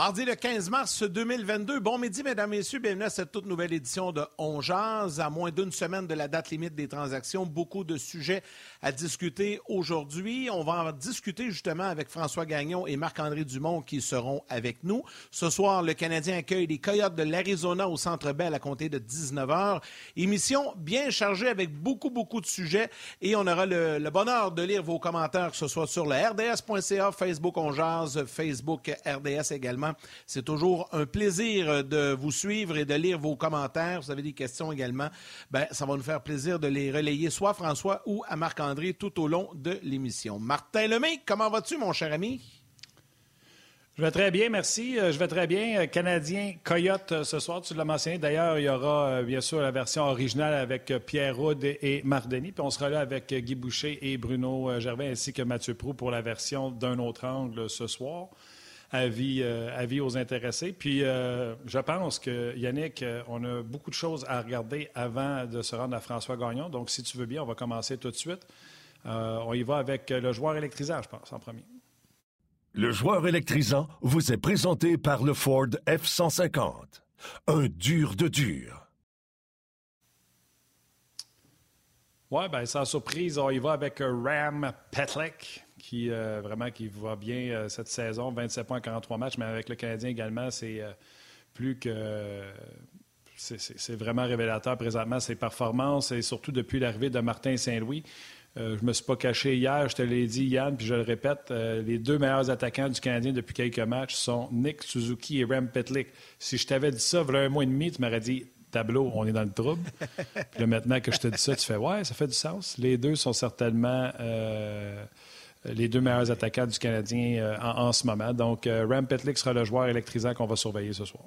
Mardi le 15 mars 2022. Bon midi, mesdames, messieurs. Bienvenue à cette toute nouvelle édition de On Jazz. À moins d'une semaine de la date limite des transactions, beaucoup de sujets à discuter aujourd'hui. On va en discuter justement avec François Gagnon et Marc-André Dumont qui seront avec nous. Ce soir, le Canadien accueille les Coyotes de l'Arizona au Centre Bell à compter de 19h. Émission bien chargée avec beaucoup, beaucoup de sujets et on aura le, le bonheur de lire vos commentaires, que ce soit sur le rds.ca, Facebook On Facebook RDS également c'est toujours un plaisir de vous suivre et de lire vos commentaires. Vous avez des questions également. Ben, ça va nous faire plaisir de les relayer soit à François ou à Marc-André tout au long de l'émission. Martin Lemay, comment vas-tu, mon cher ami? Je vais très bien, merci. Euh, je vais très bien. Euh, Canadien Coyote euh, ce soir, tu l'as mentionné. D'ailleurs, il y aura bien sûr la version originale avec Pierre Roud et Marc Denis. Puis on sera là avec Guy Boucher et Bruno Gervais ainsi que Mathieu Prou pour la version d'un autre angle ce soir. Euh, avis, aux intéressés. Puis euh, je pense que, Yannick, euh, on a beaucoup de choses à regarder avant de se rendre à François Gagnon. Donc, si tu veux bien, on va commencer tout de suite. on y va avec le joueur électrisant, je pense, en premier. Le joueur électrisant vous est présenté par le Ford F-150. Un dur de dur. Oui, bien, sans surprise, on y va avec Ram Petlek qui euh, vraiment qui va bien euh, cette saison, 27 points en 43 matchs, mais avec le Canadien également, c'est euh, plus que c'est vraiment révélateur présentement ses performances et surtout depuis l'arrivée de Martin Saint-Louis. je ne me suis pas caché hier, je te l'ai dit, Yann, puis je le répète, les deux meilleurs attaquants du Canadien depuis quelques matchs sont Nick Suzuki et Rem Petlik. Si je t'avais dit ça, a un mois et demi, tu m'aurais dit tableau, on est dans le trouble. puis maintenant que je te dis ça, tu fais ouais, ça fait du sens. Les deux sont certainement les deux meilleurs attaquants du Canadien euh, en, ce moment. Donc, euh, Ram Petlik sera le joueur électrisant qu'on va surveiller ce soir.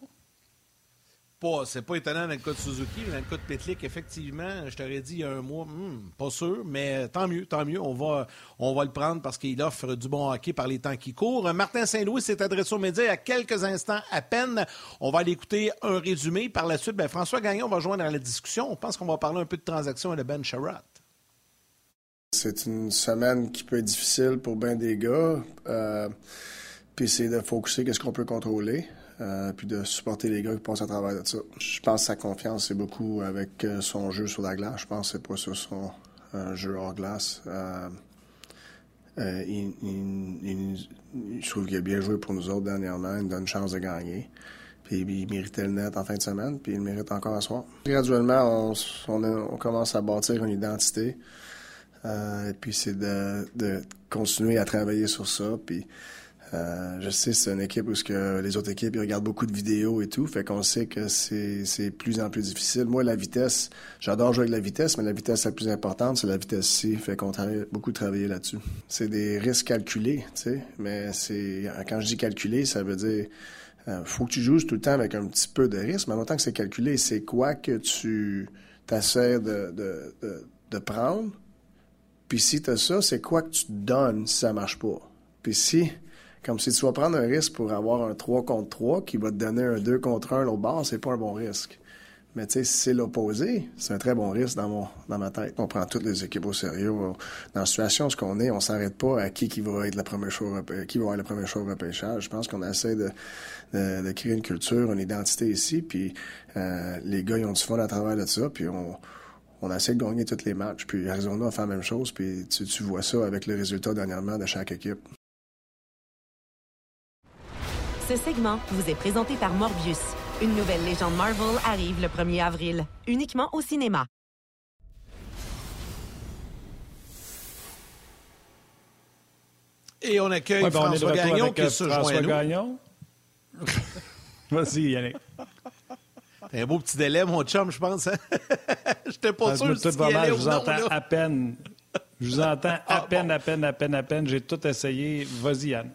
C'est pas étonnant dans le cas de Suzuki, dans le cas de Petlik, effectivement, je t'aurais dit il y a un mois, hmm, pas sûr, mais tant mieux, tant mieux. On va, on va le prendre parce qu'il offre du bon hockey par les temps qui courent. Martin Saint-Louis s'est adressé aux médias il y a quelques instants à peine. On va aller écouter un résumé. Par la suite, ben, François Gagnon va joindre dans la discussion. On pense qu'on va parler un peu de transactions et de Ben Sherratt. C'est une semaine qui peut être difficile pour bien des gars. Euh, puis c'est de focuser qu'est-ce qu'on peut contrôler. Euh, puis de supporter les gars qui passent à travers de ça. Je pense que sa confiance, c'est beaucoup avec euh, son jeu sur la glace. Je pense que c'est pas sur son jeu hors glace. il, je trouve qu'il a bien joué pour nous autres dernièrement. Il nous donne une chance de gagner. Puis il méritait le net en fin de semaine, puis il le mérite encore à soir. Graduellement, on commence à bâtir une identité. Euh, et puis c'est de, de, continuer à travailler sur ça. Puis euh, je sais c'est une équipe où que les autres équipes ils regardent beaucoup de vidéos et tout, fait qu'on sait que c'est c'est plus en plus difficile. Moi la vitesse, j'adore jouer avec la vitesse, mais la vitesse la plus importante c'est la vitesse C, fait qu'on travaille beaucoup travailler là-dessus. C'est des risques calculés, tu sais, mais c'est quand je dis calculé, ça veut dire euh, faut que tu joues tout le temps avec un petit peu de risque, mais en même temps que c'est calculé, c'est quoi que tu t'essaies de, de, de prendre? Puis si tu as ça, c'est quoi que tu te donnes si ça marche pas? Puis si, comme si tu vas prendre un risque pour avoir un 3 contre 3 qui va te donner un 2 contre 1 l'autre bord, c'est pas un bon risque. Mais tu sais, si c'est l'opposé, c'est un très bon risque dans mon dans ma tête. On prend toutes les équipes au sérieux. Dans la situation ce qu'on est, on s'arrête pas à qui qui va être la première chose qui va avoir la première chose repêchage. Je pense qu'on essaie de, de, créer une culture, une identité ici, puis euh, les gars ils ont du fun à travers de ça, puis on on essaie de gagner tous les matchs. Puis Arizona a fait la même chose. Puis tu, vois ça avec les résultats dernièrement de chaque équipe. Ce segment vous est présenté par Morbius. Une nouvelle légende Marvel arrive le 1er avril, uniquement au cinéma. Et on accueille François Gagnon qui est sur François Gagnon. Vas-y, Yannick. Un beau petit délai, mon chum, je pense. Hein? Je n'étais pas sûr. Tout va mal, je vous entends à peine. Je vous entends à ah, peine, à peine, à peine, à peine. J'ai tout essayé. Vas-y, Yann.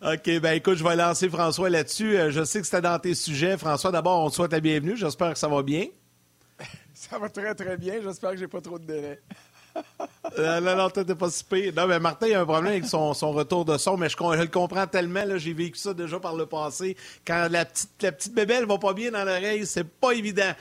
OK, ben écoute, je vais lancer François là-dessus. Euh, je sais que c'était dans tes sujets. François, d'abord, on te souhaite la bienvenue. J'espère que ça va bien. Ça va très, très bien. J'espère que j'ai pas trop de délai. Euh, non, non, t'es pas si pire. Non, mais Martin, il a un problème avec son, retour de son, mais je, le comprends tellement. J'ai vécu ça déjà par le passé. Quand la petite, la petite bébelle va pas bien dans l'oreille, c'est pas évident.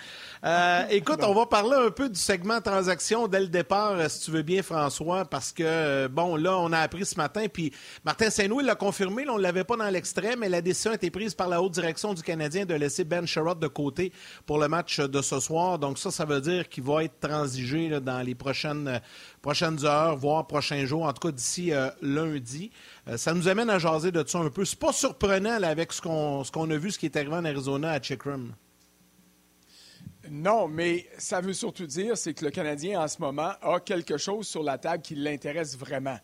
Euh, écoute, on va parler un peu du segment transaction dès le départ, euh, si tu veux bien, François, parce que, bon, là, on a appris ce matin, puis Martin Saint-Louis l'a confirmé, là, on ne l'avait pas dans l'extrait, mais la décision a été prise par la haute direction du Canadien de laisser Ben Sherrod de côté pour le match de ce soir. Donc ça, ça veut dire qu'il va être transigé dans les prochaines, prochaines heures, voire prochains jours, en tout cas d'ici euh, lundi. ça nous amène à jaser de ça un peu. C'est pas surprenant avec ce qu'on a vu, ce qui est arrivé en Arizona à Chickram. Non, mais ça veut surtout dire, c'est que le Canadien, en ce moment, a quelque chose sur la table qui l'intéresse vraiment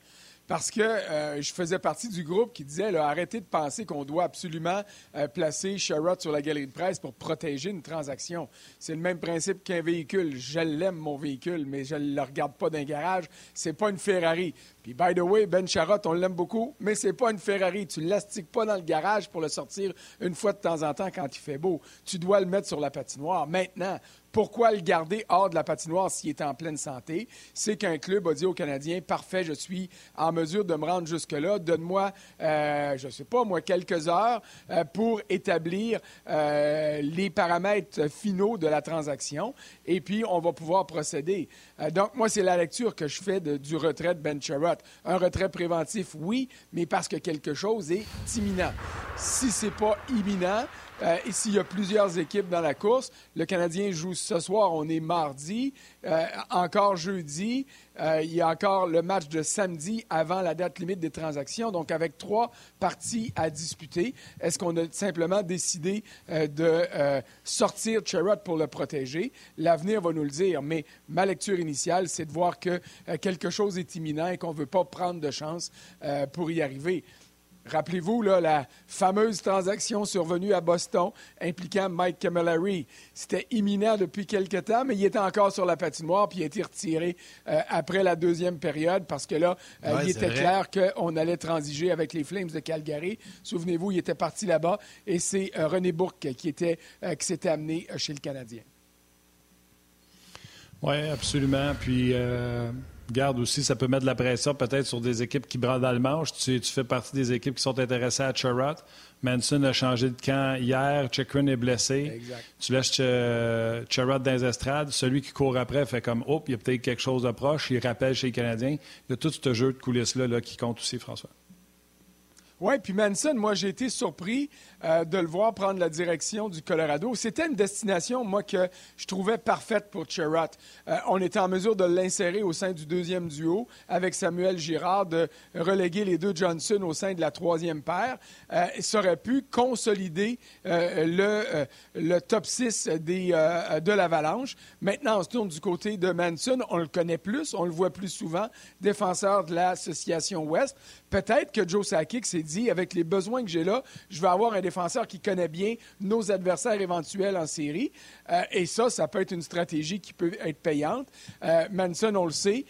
parce que euh, je faisais partie du groupe qui disait arrêtez de penser qu'on doit absolument euh, placer Sherrod sur la galerie de presse pour protéger une transaction. C'est le même principe qu'un véhicule. Je l'aime, mon véhicule, mais je ne le regarde pas d'un garage. C'est pas une Ferrari. Puis, by the way, Ben Sherrod, on l'aime beaucoup, mais c'est pas une Ferrari. Tu ne l'astiques pas dans le garage pour le sortir une fois de temps en temps quand il fait beau. Tu dois le mettre sur la patinoire. Maintenant, pourquoi le garder hors de la patinoire s'il est en pleine santé? C'est qu'un club a dit aux Canadiens, parfait, je suis en mesure de me rendre jusque-là, donne-moi, euh, je ne sais pas, moi, quelques heures euh, pour établir euh, les paramètres finaux de la transaction et puis on va pouvoir procéder. donc, moi, c'est la lecture que je fais du retrait de Ben Sherratt. Un retrait préventif, oui, mais parce que quelque chose est imminent. Si ce n'est pas imminent, euh, s'il y a plusieurs équipes dans la course, le Canadien joue ce soir, on est mardi, euh, encore jeudi, euh, il y a encore le match de samedi avant la date limite des transactions. Donc, avec trois parties à disputer, est-ce qu'on a simplement décidé de sortir Sherrod pour le protéger? L'avenir va nous le dire, mais ma lecture initiale, c'est de voir que quelque chose est imminent et qu'on ne veut pas prendre de chance pour y arriver. Rappelez-vous la fameuse transaction survenue à Boston impliquant Mike Camilleri. C'était imminent depuis quelque temps, mais il était encore sur la patinoire puis il a été retiré euh, après la deuxième période parce que là, euh, il était clair qu'on allait transiger avec les Flames de Calgary. Souvenez-vous, il était parti là-bas et c'est euh, René Bourque qui, était, qui s'était amené chez le Canadien. Oui, absolument. Puis Garde aussi, ça peut mettre de la pression peut-être sur des équipes qui brandent dans le manche. Tu, fais partie des équipes qui sont intéressées à Charrot. Manson a changé de camp hier. Chikrin est blessé. Tu laisses euh, dans les estrades. Celui qui court après fait comme, oh, il y a peut-être quelque chose de proche. Il rappelle chez les Canadiens. Il y a tout ce jeu de coulisses-là là, qui compte aussi, François. Oui, puis Manson, moi, j'ai été surpris euh, de le voir prendre la direction du Colorado. C'était une destination, moi, que je trouvais parfaite pour Cherrott. Euh, on était en mesure de l'insérer au sein du deuxième duo avec Samuel Girard, de reléguer les deux Johnson au sein de la troisième paire. Euh, ça aurait pu consolider le, le top 6 des, de l'Avalanche. Maintenant, on se tourne du côté de Manson. On le connaît plus, on le voit plus souvent, défenseur de l'association Ouest. Peut-être que Joe Sakic s'est dit, avec les besoins que j'ai là, je vais avoir un défenseur qui connaît bien nos adversaires éventuels en série. Euh, et ça, ça peut être une stratégie qui peut être payante. Euh, Manson, on le sait,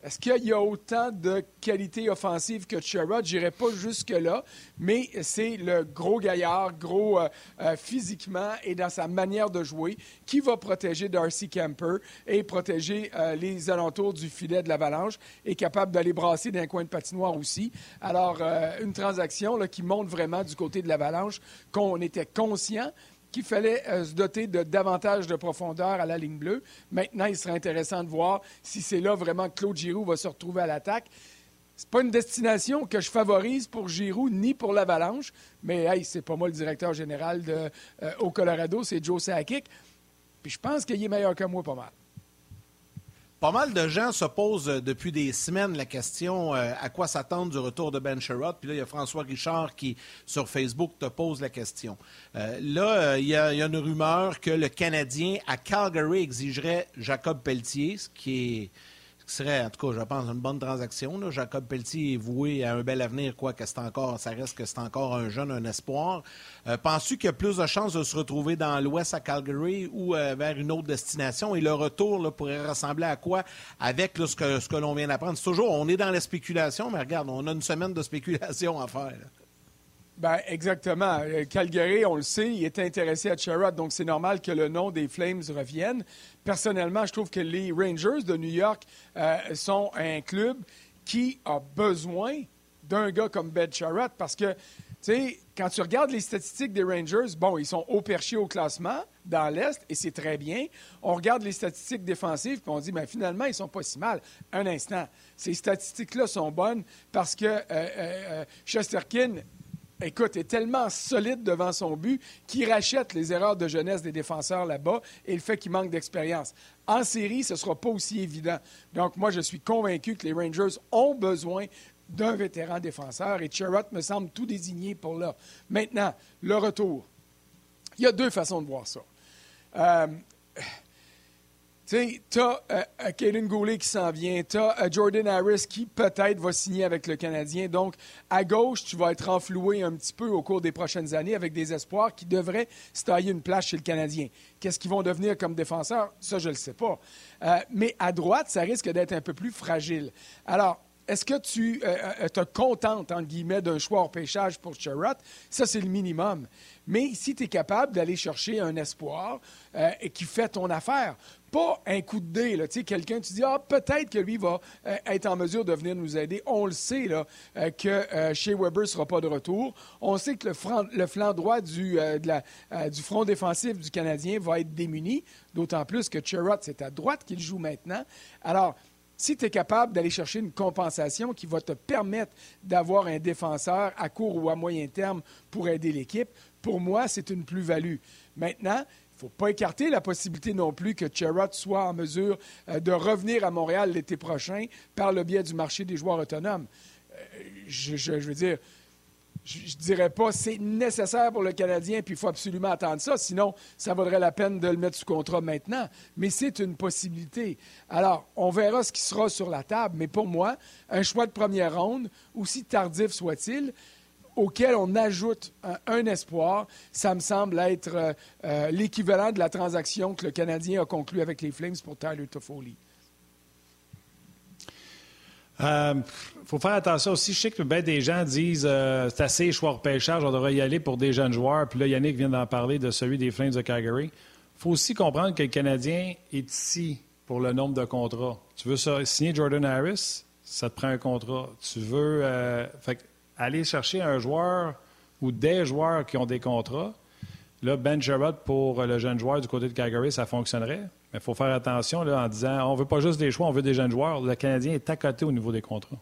est-ce qu'il y a autant de qualité offensive que Sherrod? Je n'irai pas jusque-là, mais c'est le gros gaillard, gros euh, euh, physiquement et dans sa manière de jouer, qui va protéger Darcy Camper et protéger euh, les alentours du filet de l'avalanche et capable d'aller brasser d'un coin de patinoire aussi. Alors, une transaction qui montre vraiment du côté de l'avalanche qu'on était conscient qu'il fallait euh, se doter de davantage de profondeur à la ligne bleue. Maintenant, il serait intéressant de voir si c'est là vraiment que Claude Giroux va se retrouver à l'attaque. C'est pas une destination que je favorise pour Giroux ni pour l'Avalanche, mais hey, c'est pas moi le directeur général euh, au Colorado, c'est Joe Sakic. Puis je pense qu'il est meilleur que moi pas mal. Pas mal de gens se posent euh, depuis des semaines la question euh, à quoi s'attendre du retour de Ben Sherrod. Puis là, il y a François Richard qui, sur Facebook, te pose la question. Euh, là, il y, a, une rumeur que le Canadien à Calgary exigerait Jacob Pelletier, ce qui est qui serait, en tout cas, je pense, une bonne transaction. Jacob Pelletier est voué à un bel avenir, quoi que c'est encore, ça reste que c'est encore un jeune, un espoir. Euh, penses-tu qu'il y a plus de chances de se retrouver dans l'Ouest à Calgary ou euh, vers une autre destination? Et le retour là, pourrait ressembler à quoi avec ce que, ce que l'on vient d'apprendre? C'est toujours, on est dans la spéculation, mais regarde, on a une semaine de spéculation à faire. Ben, exactement. Euh, Calgary, on le sait, il est intéressé à Sherrod, donc c'est normal que le nom des Flames revienne. Personnellement, je trouve que les Rangers de New York sont un club qui a besoin d'un gars comme Ben Sherrod parce que tu sais, quand tu regardes les statistiques des Rangers, bon, ils sont haut perché au classement dans l'Est et c'est très bien. On regarde les statistiques défensives puis on dit, bien, finalement, ils sont pas si mal. Un instant. Ces statistiques-là sont bonnes parce que euh, euh, euh, Chesterkin écoute, est tellement solide devant son but qu'il rachète les erreurs de jeunesse des défenseurs là-bas et le fait qu'il manque d'expérience. En série, ce ne sera pas aussi évident. Donc, moi, je suis convaincu que les Rangers ont besoin d'un vétéran défenseur et Cherrott me semble tout désigné pour là. Maintenant, le retour. Il y a deux façons de voir ça. Euh, tu as euh, euh Goulet qui s'en vient, tu as euh, Jordan Harris qui peut-être va signer avec le Canadien. Donc, à gauche, tu vas être enfloué un petit peu au cours des prochaines années avec des espoirs qui devraient se tailler une place chez le Canadien. Qu'est-ce qu'ils vont devenir comme défenseurs? Ça, je ne le sais pas. mais à droite, ça risque d'être un peu plus fragile. Alors, est-ce que tu euh, euh, te contentes, entre guillemets, d'un choix hors pêchage pour Sherrod? Ça, c'est le minimum. Mais si tu es capable d'aller chercher un espoir euh, qui fait ton affaire, pas un coup de dé, là, quelqu'un, tu dis, ah, peut-être que lui va être en mesure de venir nous aider. On le sait, là, que chez Weber ne sera pas de retour. On sait que le, flanc droit du, du front défensif du Canadien va être démuni, d'autant plus que Sherrod, c'est à droite qu'il joue maintenant. Alors, si tu es capable d'aller chercher une compensation qui va te permettre d'avoir un défenseur à court ou à moyen terme pour aider l'équipe, pour moi, c'est une plus-value. Maintenant, il ne faut pas écarter la possibilité non plus que Cherrod soit en mesure euh, de revenir à Montréal l'été prochain par le biais du marché des joueurs autonomes. Euh, je veux dire, je ne dirais pas c'est nécessaire pour le Canadien, puis il faut absolument attendre ça, sinon ça vaudrait la peine de le mettre sous contrat maintenant. Mais c'est une possibilité. Alors, on verra ce qui sera sur la table, mais pour moi, un choix de première ronde, aussi tardif soit-il, auquel on ajoute un, espoir, ça me semble être euh, euh, l'équivalent de la transaction que le Canadien a conclue avec les Flames pour Tyler Toffoli. Il euh, faut faire attention aussi. Je sais que bien des gens disent euh, c'est assez choix repêchage, on devrait y aller pour des jeunes joueurs. Puis là, Yannick vient d'en parler de celui des Flames de Calgary. Il faut aussi comprendre que le Canadien est ici pour le nombre de contrats. Tu veux signer Jordan Harris, ça te prend un contrat. Tu veux aller chercher un joueur ou des joueurs qui ont des contrats. Là, Ben Jarrett pour le jeune joueur du côté de Calgary, ça fonctionnerait. Mais il faut faire attention là, en disant on ne veut pas juste des choix, on veut des jeunes joueurs. Le Canadien est à côté au niveau des contrats.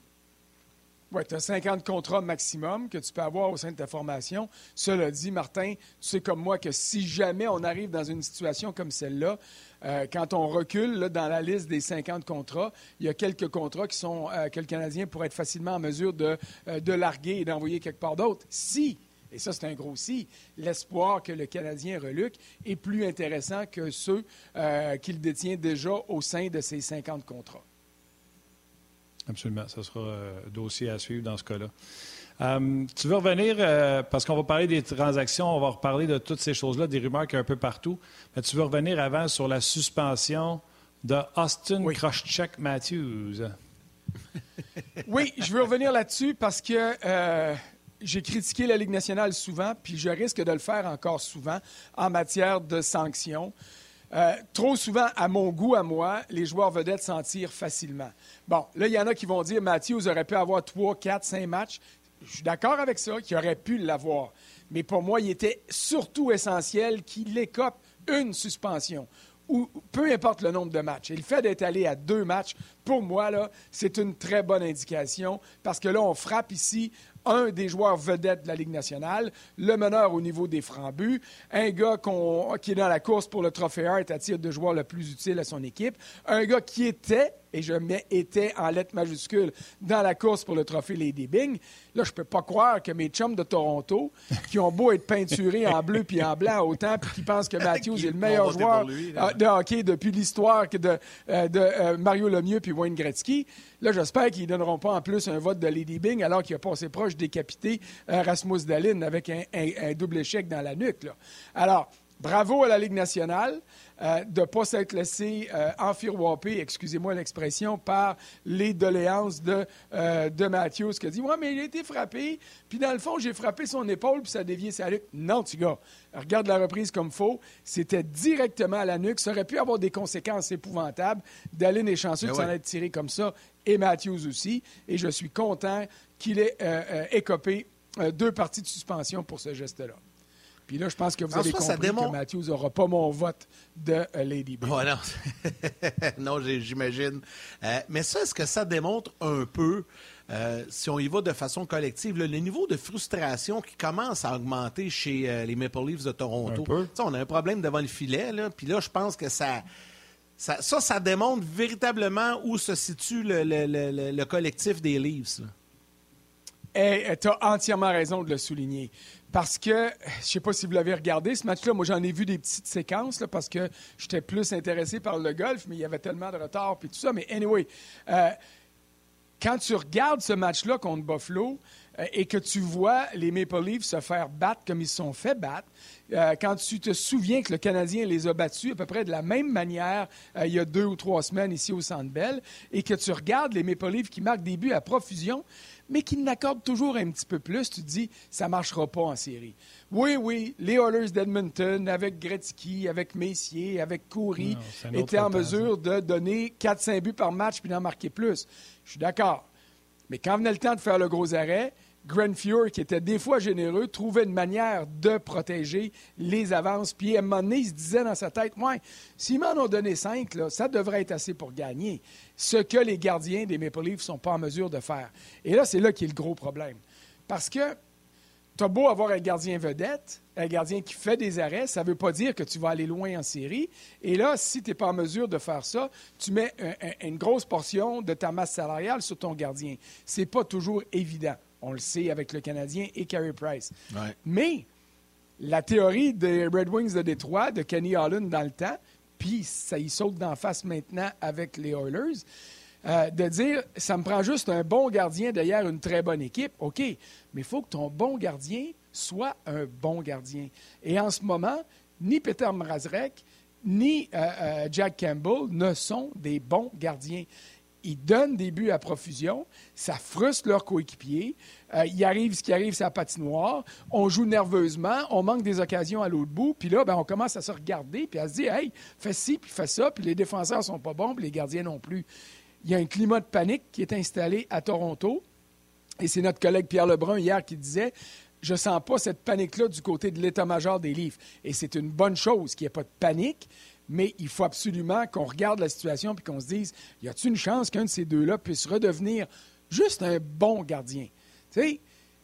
Oui, tu as 50 contrats maximum que tu peux avoir au sein de ta formation. Cela dit, Martin, tu sais comme moi que si jamais on arrive dans une situation comme celle-là, euh, quand on recule dans la liste des 50 contrats, il y a quelques contrats qui sont, euh, que le Canadien pourrait être facilement en mesure de, euh, de larguer et d'envoyer quelque part d'autre. Si et ça c'est un gros si, l'espoir que le Canadien reluque est plus intéressant que ceux qu'il détient déjà au sein de ses 50 contrats. Absolument, ce sera euh, dossier à suivre dans ce cas-là. Euh, tu veux revenir, parce qu'on va parler des transactions, on va reparler de toutes ces choses-là, des rumeurs qu'il y a un peu partout, mais tu veux revenir avant sur la suspension de Austin oui. Matthews. oui, je veux revenir là-dessus parce que j'ai critiqué la Ligue nationale souvent, puis je risque de le faire encore souvent en matière de sanctions. Euh, trop souvent, à mon goût, à moi, les joueurs vedettes s'en tirent facilement. Bon, là, il y en a qui vont dire Matthews aurait pu avoir 3, 4, 5 matchs. Je suis d'accord avec ça, qu'il aurait pu l'avoir. Mais pour moi, il était surtout essentiel qu'il écope une suspension ou peu importe le nombre de matchs. Et le fait d'être allé à deux matchs, pour moi, là, c'est une très bonne indication parce que là, on frappe ici un des joueurs vedettes de la Ligue nationale, le meneur au niveau des francs-buts, un gars qui est dans la course pour le trophée Hart à tir de joueur le plus utile à son équipe, un gars qui était et je mets était en lettres majuscules dans la course pour le trophée Lady Bing. Là, je peux pas croire que mes chums de Toronto, qui ont beau être peinturés en bleu puis en blanc autant, puis qui pensent que Matthews est le meilleur joueur de hockey depuis l'histoire de, euh, de euh, Mario Lemieux puis Wayne Gretzky, là, j'espère qu'ils ne donneront pas en plus un vote de Lady Bing alors qu'il a passé proche décapité euh, Rasmus Dalin avec un, double échec dans la nuque. Là. Alors, bravo à la Ligue nationale. Euh, de ne pas s'être laissé euh, excusez-moi l'expression, par les doléances de, euh, de Matthews, qui a dit Ouais, mais il a été frappé, puis dans le fond, j'ai frappé son épaule, puis ça a dévié sa nuque. Non, tu gars, regarde la reprise comme faux. C'était directement à la nuque. Ça aurait pu avoir des conséquences épouvantables. Dallin est chanceux ben de s'en être tiré comme ça, et Matthews aussi. Et je suis content qu'il ait écopé deux parties de suspension pour ce geste-là. Puis là, je pense que vous avez compris que Matthews n'aura pas mon vote de euh, Lady B. non, non j'imagine. Euh, mais ça, est-ce que ça démontre un peu, euh, si on y va de façon collective, le niveau de frustration qui commence à augmenter chez les Maple Leafs de Toronto? On a un problème devant le filet, là, puis là, je pense que ça... Ça, ça, démontre véritablement où se situe le, le collectif des Leafs. Eh, tu as entièrement raison de le souligner. Parce que, je sais pas si vous l'avez regardé, ce match-là, moi j'en ai vu des petites séquences parce que j'étais plus intéressé par le golf, mais il y avait tellement de retard et tout ça. Mais anyway, euh, quand tu regardes ce match-là contre Buffalo euh, et que tu vois les Maple Leafs se faire battre comme ils se sont fait battre, euh, quand tu te souviens que le Canadien les a battus à peu près de la même manière il y a deux ou trois semaines ici au Centre Bell, et que tu regardes les Maple Leafs qui marquent des buts à profusion, mais qui n'accorde toujours un petit peu plus, tu te dis, ça ne marchera pas en série. Oui, oui, les Oilers d'Edmonton, avec Gretzky, avec Messier, avec Coury, étaient en mesure de donner 4-5 buts par match puis d'en marquer plus. Je suis d'accord. Mais quand venait le temps de faire le gros arrêt, Grenfure, qui était des fois généreux, trouvait une manière de protéger les avances. Puis à un moment il se disait dans sa tête, ouais, s'ils m'en ont donné cinq, là, ça devrait être assez pour gagner. Ce que les gardiens des Maple Leafs ne sont pas en mesure de faire. Et là, c'est là qui est le gros problème. Parce que tu as beau avoir un gardien vedette, un gardien qui fait des arrêts, ça ne veut pas dire que tu vas aller loin en série. Et là, si tu n'es pas en mesure de faire ça, tu mets une grosse portion de ta masse salariale sur ton gardien. Ce n'est pas toujours évident. On le sait avec le Canadien et Carey Price. Mais la théorie des Red Wings de Détroit, de Kenny Holland dans le temps, puis ça y saute d'en face maintenant avec les Oilers, euh, de dire ça me prend juste un bon gardien derrière une très bonne équipe. OK, mais il faut que ton bon gardien soit un bon gardien. Et en ce moment, ni Peter Mrazrek, ni euh, euh, Jack Campbell ne sont des bons gardiens ils donnent des buts à profusion, ça frustre leurs coéquipiers, euh, il arrive ce qui arrive, c'est la patinoire, on joue nerveusement, on manque des occasions à l'autre bout, puis là, ben, on commence à se regarder, puis à se dire, hey, fais ci, puis fais ça, puis les défenseurs sont pas bons, puis les gardiens non plus. Il y a un climat de panique qui est installé à Toronto, et c'est notre collègue Pierre Lebrun hier qui disait, je ne sens pas cette panique-là du côté de l'état-major des livres. Et c'est une bonne chose qu'il n'y ait pas de panique, mais il faut absolument qu'on regarde la situation et qu'on se dise y a-t-il une chance qu'un de ces deux-là puisse redevenir juste un bon gardien? Tu sais,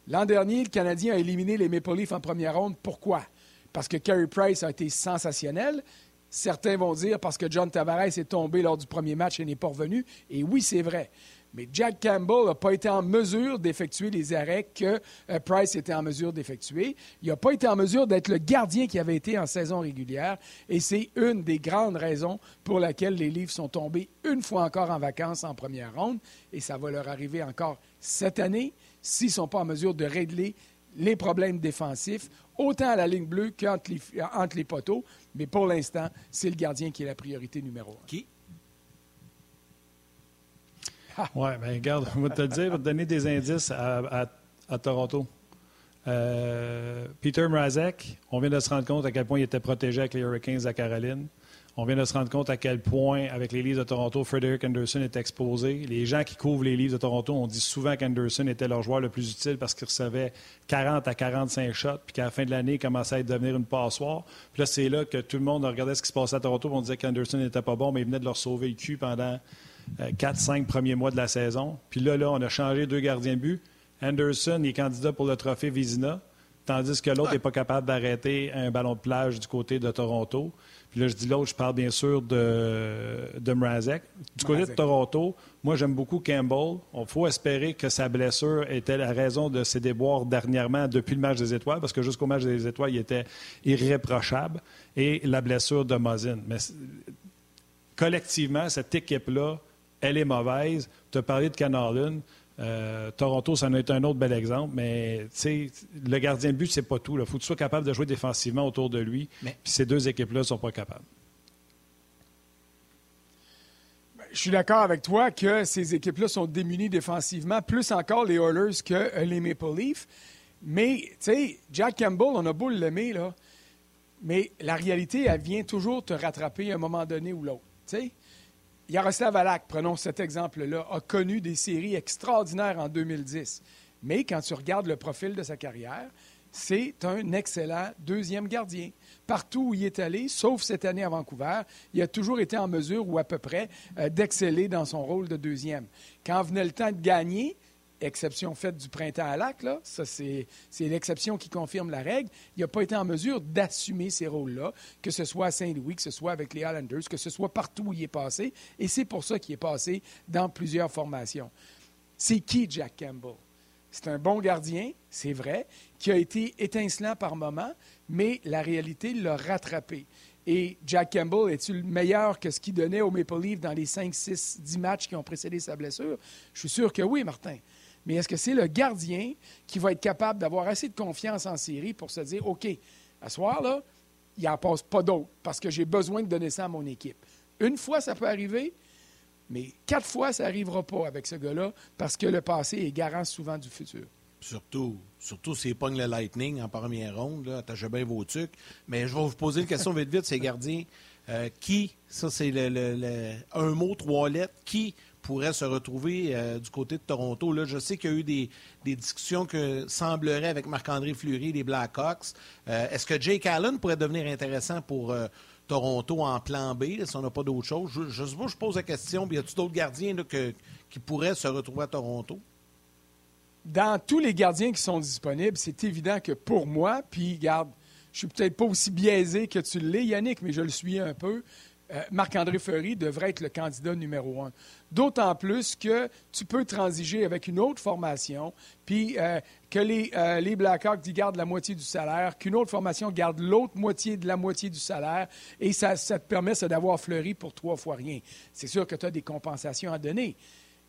l'an dernier, le Canadien a éliminé les Maple Leafs en première ronde. Pourquoi? Parce que Carey Price a été sensationnel. Certains vont dire parce que John Tavares est tombé lors du premier match et n'est pas revenu. Et oui, c'est vrai. Mais Jack Campbell n'a pas été en mesure d'effectuer les arrêts que euh, Price était en mesure d'effectuer. Il n'a pas été en mesure d'être le gardien qui avait été en saison régulière. Et c'est une des grandes raisons pour laquelle les Leafs sont tombés une fois encore en vacances en première ronde. Et ça va leur arriver encore cette année s'ils ne sont pas en mesure de régler les problèmes défensifs, autant à la ligne bleue qu'entre les, les poteaux. Mais pour l'instant, c'est le gardien qui est la priorité numéro un. oui, bien, regarde, on va te dire, on va te donner des indices à, Toronto. Euh, Peter Mrazek, on vient de se rendre compte à quel point il était protégé avec les Hurricanes à Caroline. On vient de se rendre compte à quel point, avec les Leafs de Toronto, Frederick Anderson est exposé. Les gens qui couvrent les Leafs de Toronto ont dit souvent qu'Anderson était leur joueur le plus utile parce qu'il recevait 40 à 45 shots, puis qu'à la fin de l'année, il commençait à devenir une passoire. Puis là, c'est là que tout le monde regardait ce qui se passait à Toronto, on disait qu'Anderson n'était pas bon, mais il venait de leur sauver le cul pendant 4-5 euh, premiers mois de la saison. Puis là, là, on a changé deux gardiens de but. Anderson est candidat pour le trophée Vizina, tandis que l'autre n'est pas capable d'arrêter un ballon de plage du côté de Toronto. Puis là, je dis l'autre, je parle bien sûr de, de Mrazek. Du côté de Toronto, moi, j'aime beaucoup Campbell. Il faut espérer que sa blessure était la raison de ses déboires dernièrement depuis le match des Étoiles, parce que jusqu'au match des Étoiles, il était irréprochable. Et la blessure de Mozin. Mais collectivement, cette équipe-là, elle est mauvaise. Tu as parlé de Canarlin. Euh, Toronto, ça en est un autre bel exemple, mais le gardien de but, c'est pas tout. Il faut que tu sois capable de jouer défensivement autour de lui. Puis ces deux équipes-là ne sont pas capables. Ben, je suis d'accord avec toi que ces équipes-là sont démunies défensivement, plus encore les Oilers que euh, les Maple Leafs. Mais, tu sais, Jack Campbell, on a beau l'aimer, là, mais la réalité, elle vient toujours te rattraper à un moment donné ou l'autre. Tu sais, Yaroslav Alak, prenons cet exemple-là, a connu des séries extraordinaires en 2010. Mais quand tu regardes le profil de sa carrière, c'est un excellent deuxième gardien. Partout où il est allé, sauf cette année à Vancouver, il a toujours été en mesure, ou à peu près, euh, d'exceller dans son rôle de deuxième. Quand venait le temps de gagner, exception faite du printemps à lac, là, ça c'est, l'exception qui confirme la règle, il n'a pas été en mesure d'assumer ces rôles-là, que ce soit à Saint-Louis, que ce soit avec les Islanders, que ce soit partout où il est passé, et c'est pour ça qu'il est passé dans plusieurs formations. C'est qui Jack Campbell? C'est un bon gardien, c'est vrai, qui a été étincelant par moments, mais la réalité l'a rattrapé. Et Jack Campbell est-il meilleur que ce qu'il donnait au Maple Leaf dans les 5, 6, 10 matchs qui ont précédé sa blessure? Je suis sûr que oui, Martin mais est-ce que c'est le gardien qui va être capable d'avoir assez de confiance en série pour se dire, OK, à ce soir-là, il n'en passe pas d'autres parce que j'ai besoin de donner ça à mon équipe. Une fois, ça peut arriver, mais quatre fois, ça n'arrivera pas avec ce gars-là parce que le passé est garant souvent du futur. Surtout, surtout s'il pogne le Lightning en première ronde, attachez bien vos trucs. Mais je vais vous poser une question vite vite, ces gardiens. Euh, qui, ça c'est le, un mot, trois lettres, qui pourrait se retrouver euh, du côté de Toronto. Là, je sais qu'il y a eu des, discussions que semblerait avec Marc-André Fleury des Blackhawks. Euh, est-ce que Jake Allen pourrait devenir intéressant pour euh, Toronto en plan B, si on n'a pas d'autre chose? Je, je, je pose la question, y a-t-il d'autres gardiens qui pourraient se retrouver à Toronto? Dans tous les gardiens qui sont disponibles, c'est évident que pour moi, puis garde, je suis peut-être pas aussi biaisé que tu l'es, Yannick, mais je le suis un peu. Euh, Marc-André Fleury devrait être le candidat numéro un. D'autant plus que tu peux transiger avec une autre formation, puis euh, que les, euh, Blackhawks gardent la moitié du salaire, qu'une autre formation garde l'autre moitié de la moitié du salaire, et ça, ça te permet d'avoir Fleury pour trois fois rien. C'est sûr que tu as des compensations à donner.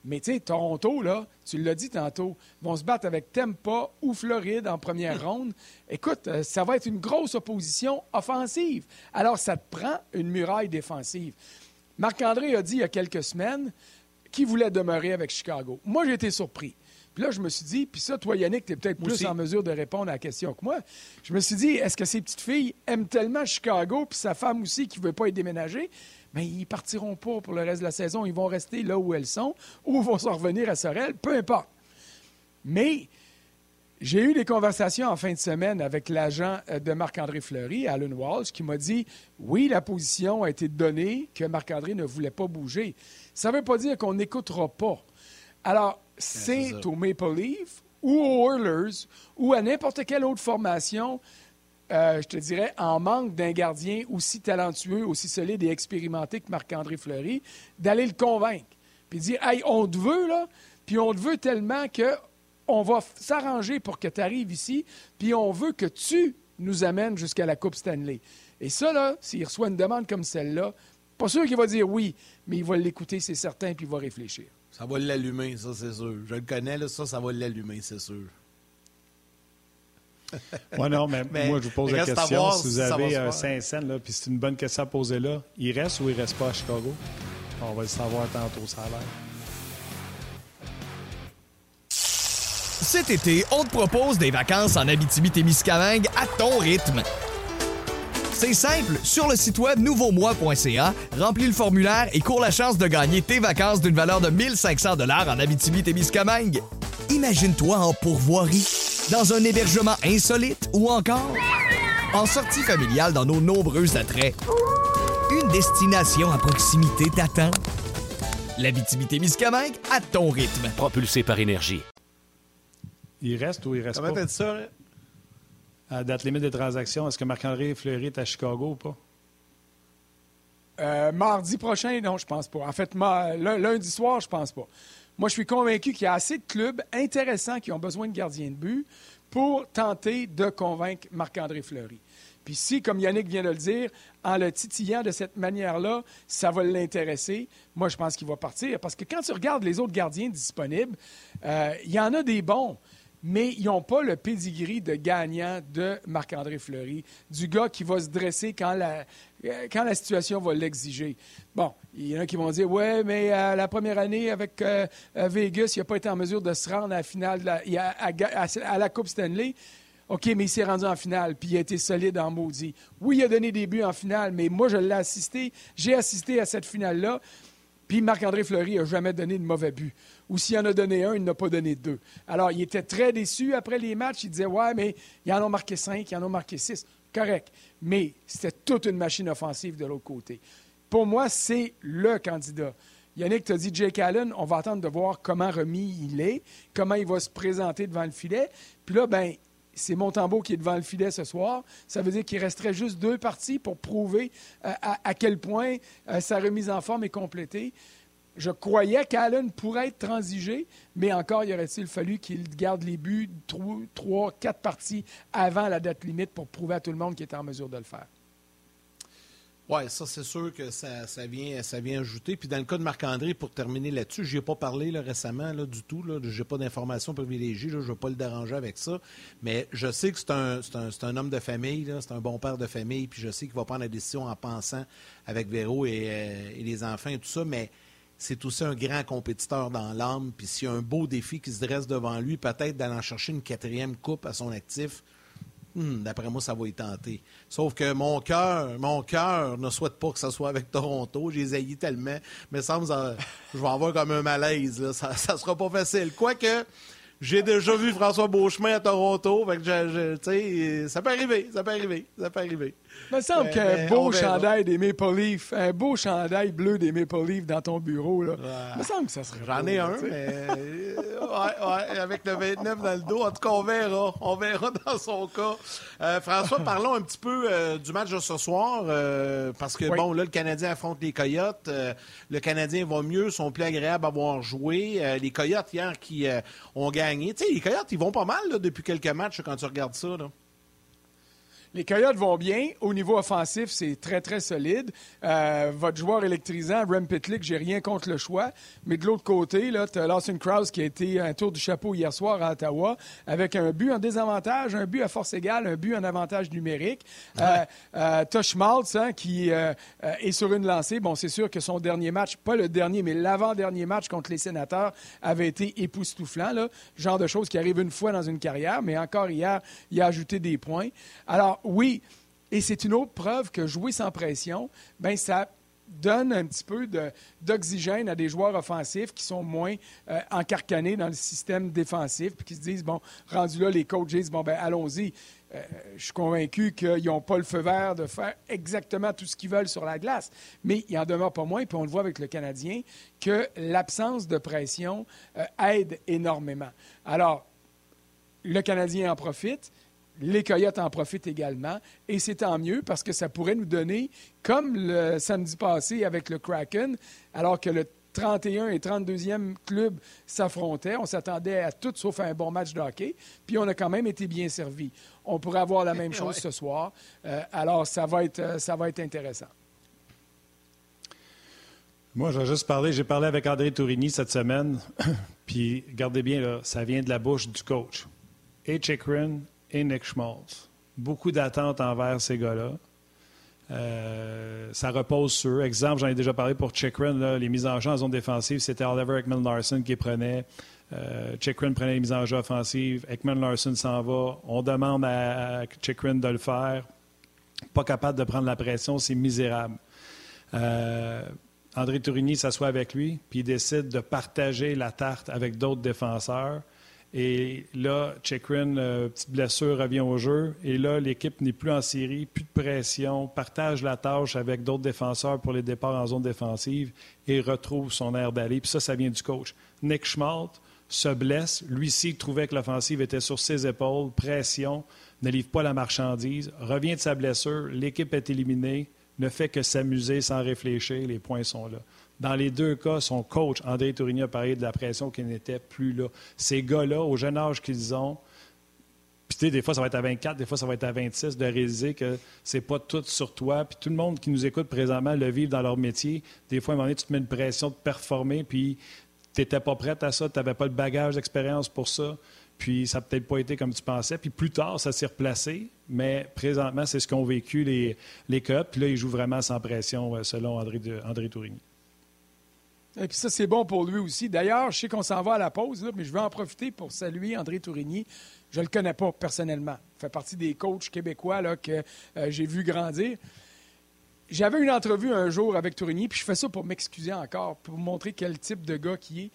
Mais tu sais, Toronto, là, tu l'as dit tantôt, vont se battre avec Tampa ou Floride en première ronde. Écoute, euh, ça va être une grosse opposition offensive. Alors, ça te prend une muraille défensive. Marc-André a dit il y a quelques semaines qu'il voulait demeurer avec Chicago. Moi, j'ai été surpris. Puis là, je me suis dit, puis ça, toi, Yannick, tu es peut-être plus en mesure de répondre à la question que moi. Je me suis dit, est-ce que ces petites filles aiment tellement Chicago, puis sa femme aussi qui ne veut pas être déménagée, mais ils partiront pas pour le reste de la saison. Ils vont rester là où elles sont ou vont s'en revenir à Sorel, peu importe. Mais j'ai eu des conversations en fin de semaine avec l'agent euh, de Marc-André Fleury, Alan Walsh, qui m'a dit oui, la position a été donnée, que Marc-André ne voulait pas bouger. Ça ne veut pas dire qu'on n'écoutera pas. Alors, c'est au Maple Leaf ou aux Oilers ou à n'importe quelle autre formation euh, je te dirais, en manque d'un gardien aussi talentueux, aussi solide et expérimenté que Marc-André Fleury, d'aller le convaincre. Puis dire, hey, on te veut, là, puis on te veut tellement que on va s'arranger pour que tu arrives ici, puis on veut que tu nous amènes jusqu'à la Coupe Stanley. Et ça, là, s'il reçoit une demande comme celle-là, pas sûr qu'il va dire oui, mais il va l'écouter, c'est certain, puis il va réfléchir. Ça va l'allumer, ça, c'est sûr. Je le connais, là, ça, ça va l'allumer, c'est sûr. Oui, non, mais, moi, je vous pose la question. si vous avez un Saint-Saëns, puis c'est une bonne question à poser là, il reste ou il reste pas à Chicago? On va le savoir tantôt, ça a l'air. Cet été, on te propose des vacances en Abitibi-Témiscamingue à ton rythme. C'est simple, sur le site web nouveaumois.ca, remplis le formulaire et cours la chance de gagner tes vacances d'une valeur de 1500 dollars en Abitibi-Témiscamingue. Imagine-toi en pourvoirie, dans un hébergement insolite ou encore en sortie familiale dans nos nombreux attraits. Une destination à proximité t'attend. L'Abitibi-Témiscamingue à ton rythme. Propulsé par énergie. Il reste ou il reste Comment pas? t'as dit ça? À date limite des transactions, est-ce que Marc-André Fleury est à Chicago ou pas? Euh, mardi prochain, non, je pense pas. En fait, lundi soir, je pense pas. Moi, je suis convaincu qu'il y a assez de clubs intéressants qui ont besoin de gardiens de but pour tenter de convaincre Marc-André Fleury. Puis si, comme Yannick vient de le dire, en le titillant de cette manière-là, ça va l'intéresser, moi, je pense qu'il va partir. Parce que quand tu regardes les autres gardiens disponibles, euh, il y en a des bons mais ils n'ont pas le pedigree de gagnant de Marc-André Fleury, du gars qui va se dresser quand la, euh, quand la situation va l'exiger. Bon, il y en a qui vont dire Ouais, mais à la première année avec euh, Vegas, il n'a pas été en mesure de se rendre à la finale à, la Coupe Stanley. OK, mais il s'est rendu en finale, puis il a été solide en maudit. Oui, il a donné des buts en finale, mais moi, je l'ai assisté. J'ai assisté à cette finale-là. Puis Marc-André Fleury n'a jamais donné de mauvais but. Ou s'il en a donné un, il n'a pas donné deux. Alors, il était très déçu après les matchs. Il disait Ouais, mais il en a marqué cinq, il en a marqué six. Correct. Mais c'était toute une machine offensive de l'autre côté. Pour moi, c'est le candidat. Yannick t'a dit Jake Allen, on va attendre de voir comment remis il est, comment il va se présenter devant le filet. Puis là, ben, c'est Montembeau qui est devant le filet ce soir. Ça veut dire qu'il resterait juste deux parties pour prouver euh, à, quel point euh, sa remise en forme est complétée. Je croyais qu'Allen pourrait être transigé, mais encore, y aurait-il fallu qu'il garde les buts trois, quatre parties avant la date limite pour prouver à tout le monde qu'il était en mesure de le faire. Oui, ça, c'est sûr que ça, vient, ça vient ajouter. Puis dans le cas de Marc-André, pour terminer là-dessus, je ai pas parlé récemment là, du tout. Je n'ai pas d'informations privilégiées. je ne veux pas le déranger avec ça. Mais je sais que c'est un, un, homme de famille, c'est un bon père de famille. Puis je sais qu'il va prendre la décision en pensant avec Véro et, euh, et les enfants et tout ça. Mais c'est aussi un grand compétiteur dans l'âme. Puis s'il y a un beau défi qui se dresse devant lui, peut-être d'aller chercher une quatrième coupe à son actif, Hmm, d'après moi, ça va y tenter. Sauf que mon cœur, mon cœur ne souhaite pas que ça soit avec Toronto. J'ai zailli tellement. Mais ça me je vais avoir comme un malaise. Ça ne sera pas facile. Quoique, j'ai déjà vu François Beauchemin à Toronto. ça peut arriver, ça peut arriver, ça peut arriver. Il me semble qu'un beau chandail des Maple Leafs, un beau chandail bleu des Maple Leafs dans ton bureau, là. Il me semble que ça serait J'en ai un, mais ouais, avec le 29 dans le dos. En tout cas, on verra. On verra dans son cas. Euh, François, parlons un petit peu euh, du match de ce soir, euh, parce que, bon, là, le Canadien affronte les Coyotes. le Canadien va mieux, sont plus agréables à avoir joué. les Coyotes, hier, qui ont gagné. Tu sais, les Coyotes, ils vont pas mal depuis quelques matchs quand tu regardes ça. Là. Les Coyotes vont bien. Au niveau offensif, c'est très, très solide. Euh, votre joueur électrisant, Rem Pitlick, j'ai rien contre le choix. Mais de l'autre côté, as Lawson Krause qui a été un tour du chapeau hier soir à Ottawa avec un but en désavantage, un but à force égale, un but en avantage numérique. Euh, euh, Tosh Maltz, hein, qui est sur une lancée. Bon, c'est sûr que son dernier match, pas le dernier, mais l'avant-dernier match contre les sénateurs avait été époustouflant. Là. Genre de choses qui arrivent une fois dans une carrière. Mais encore hier, il a ajouté des points. Alors, oui, et c'est une autre preuve que jouer sans pression, ben ça donne un petit peu d'oxygène à des joueurs offensifs qui sont moins euh, encarcanés dans le système défensif, puis qui se disent, bon, rendu là, les coachs disent, bon, ben allons-y. Euh, je suis convaincu qu'ils n'ont pas le feu vert de faire exactement tout ce qu'ils veulent sur la glace, mais il en demeure pas moins, puis on le voit avec le Canadien, que l'absence de pression euh, aide énormément. Alors, le Canadien en profite, les Coyotes en profitent également. Et c'est tant mieux parce que ça pourrait nous donner, comme le samedi passé avec le Kraken, alors que le 31 et 32e club s'affrontaient. On s'attendait à tout sauf à un bon match de hockey. Puis on a quand même été bien servi. On pourrait avoir la même chose ce soir. Euh, alors ça va, être, euh, ça va être intéressant. Moi, je vais juste parler. J'ai parlé avec André Tourigny cette semaine. Puis, regardez bien, là, ça vient de la bouche du coach. Et Chikrin et Nick Schmaltz. Beaucoup d'attentes envers ces gars-là. Euh, ça repose sur Exemple, j'en ai déjà parlé pour Chikrin, les mises en jeu en zone défensive, c'était Oliver Ekman Larson qui prenait. Euh, prenait les mises en jeu offensives. Ekman Larson s'en va. On demande à, à de le faire. Pas capable de prendre la pression, c'est misérable. Euh, André Tourigny s'assoit avec lui, puis il décide de partager la tarte avec d'autres défenseurs. Et là, Chekrin, euh, petite blessure, revient au jeu. Et là, l'équipe n'est plus en série, plus de pression, partage la tâche avec d'autres défenseurs pour les départs en zone défensive et retrouve son air d'aller. Puis ça, ça vient du coach. Nick Schmaltz se blesse. Lui-ci trouvait que l'offensive était sur ses épaules, pression, ne livre pas la marchandise, revient de sa blessure, l'équipe est éliminée, ne fait que s'amuser sans réfléchir, les points sont là. Dans les deux cas, son coach, André Tourigny, a parlé de la pression qui n'était plus là. Ces gars-là, au jeune âge qu'ils ont, puis tu sais, des fois, ça va être à 24, des fois, ça va être à 26, de réaliser que c'est pas tout sur toi. Puis tout le monde qui nous écoute présentement le vivre dans leur métier. Des fois, à un moment donné, tu te mets une pression de performer, puis tu n'étais pas prête à ça, tu n'avais pas le bagage d'expérience pour ça. Puis ça n'a peut-être pas été comme tu pensais. Puis plus tard, ça s'est replacé. Mais présentement, c'est ce qu'ont vécu les, les Cups. Puis là, ils jouent vraiment sans pression, euh, selon André, André Tourigny. Et puis ça, c'est bon pour lui aussi. D'ailleurs, je sais qu'on s'en va à la pause, mais je vais en profiter pour saluer André Tourigny. Je ne le connais pas personnellement. Il fait partie des coachs québécois là, que euh, j'ai vu grandir. J'avais une entrevue un jour avec Tourigny, puis je fais ça pour m'excuser encore, pour montrer quel type de gars qui est.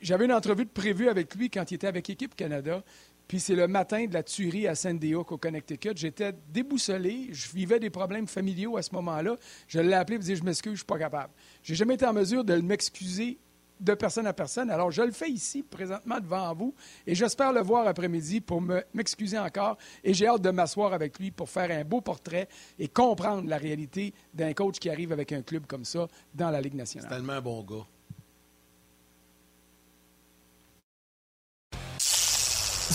J'avais une entrevue prévue avec lui quand il était avec Équipe Canada. Puis c'est le matin de la tuerie à Sandy Hook, au Connecticut. J'étais déboussolé. Je vivais des problèmes familiaux à ce moment-là. Je l'ai appelé et dit Je m'excuse, je ne suis pas capable. Je n'ai jamais été en mesure de m'excuser de personne à personne. Alors, je le fais ici, présentement, devant vous, et j'espère le voir après-midi pour m'excuser encore. Et j'ai hâte de m'asseoir avec lui pour faire un beau portrait et comprendre la réalité d'un coach qui arrive avec un club comme ça dans la Ligue nationale. C'est tellement un bon gars.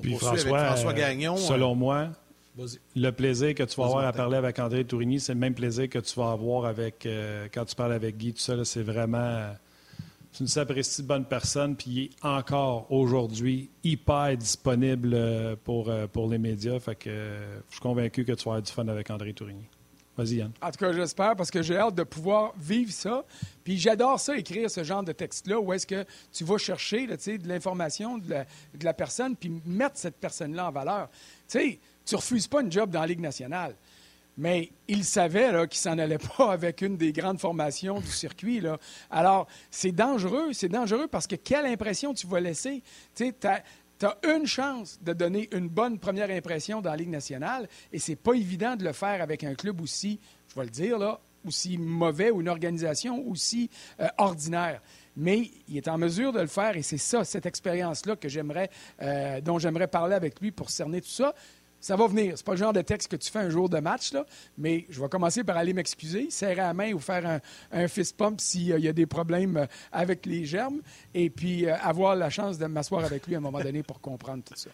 Puis François, François Gagnon, selon moi, le plaisir que tu vas avoir à parler avec André Tourigny, c'est le même plaisir que tu vas avoir avec euh, quand tu parles avec Guy. Tout ça, c'est vraiment tu une sapristi bonne personne, puis il est encore aujourd'hui hyper disponible euh, pour, euh, pour les médias. Fait que je suis convaincu que tu vas avoir du fun avec André Tourigny. En tout cas, j'espère parce que j'ai hâte de pouvoir vivre ça. Puis j'adore ça, écrire ce genre de texte-là, où est-ce que tu vas chercher de l'information de la, personne, puis mettre cette personne-là en valeur. Tu sais, tu refuses pas une job dans la Ligue nationale. Mais il savait qu'il s'en allait pas avec une des grandes formations du circuit. Alors, c'est dangereux, c'est dangereux parce que quelle impression tu vas laisser. Tu sais, tu as une chance de donner une bonne première impression dans la Ligue nationale et c'est pas évident de le faire avec un club aussi, je vais le dire là, aussi mauvais ou une organisation aussi euh, ordinaire. Mais il est en mesure de le faire et c'est ça, cette expérience-là que j'aimerais, euh, dont j'aimerais parler avec lui pour cerner tout ça. Ça va venir. C'est pas le genre de texte que tu fais un jour de match, là, mais je vais commencer par aller m'excuser, serrer la main ou faire un, fist pump s'il euh, y a des problèmes euh, avec les germes, et puis euh, avoir la chance de m'asseoir avec lui à un moment donné pour comprendre tout ça.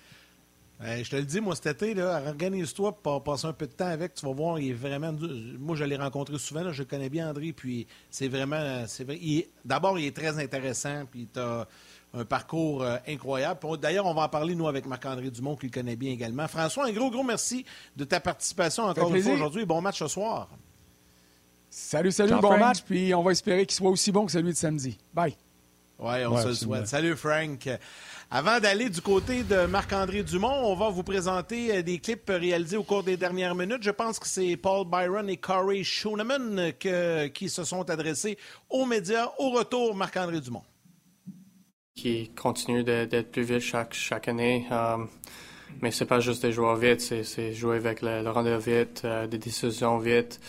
je te le dis, moi, cet été, organise-toi pour passer un peu de temps avec. Tu vas voir, il est vraiment. Moi, je l'ai rencontré souvent. je connais bien André, puis c'est vraiment. D'abord, il est très intéressant, puis un parcours euh, incroyable. D'ailleurs, on va en parler, nous, avec Marc-André Dumont, qui le connaît bien également. François, un gros, gros merci de ta participation encore une fois aujourd'hui. Bon match ce soir. Salut, salut, bon match. Puis on va espérer qu'il soit aussi bon que celui de samedi. Bye. Oui, on se le souhaite. Salut, Frank. Avant d'aller du côté de Marc-André Dumont, on va vous présenter euh, des clips réalisés au cours des dernières minutes. Je pense que c'est Paul Byron et Corey Schooneman qui se sont adressés aux médias. Au retour, Marc-André Dumont qui continue d'être plus vite chaque, chaque année. Um, mais c'est pas juste des joueurs vite, c'est jouer avec le, le rendez vite, euh, des décisions vite,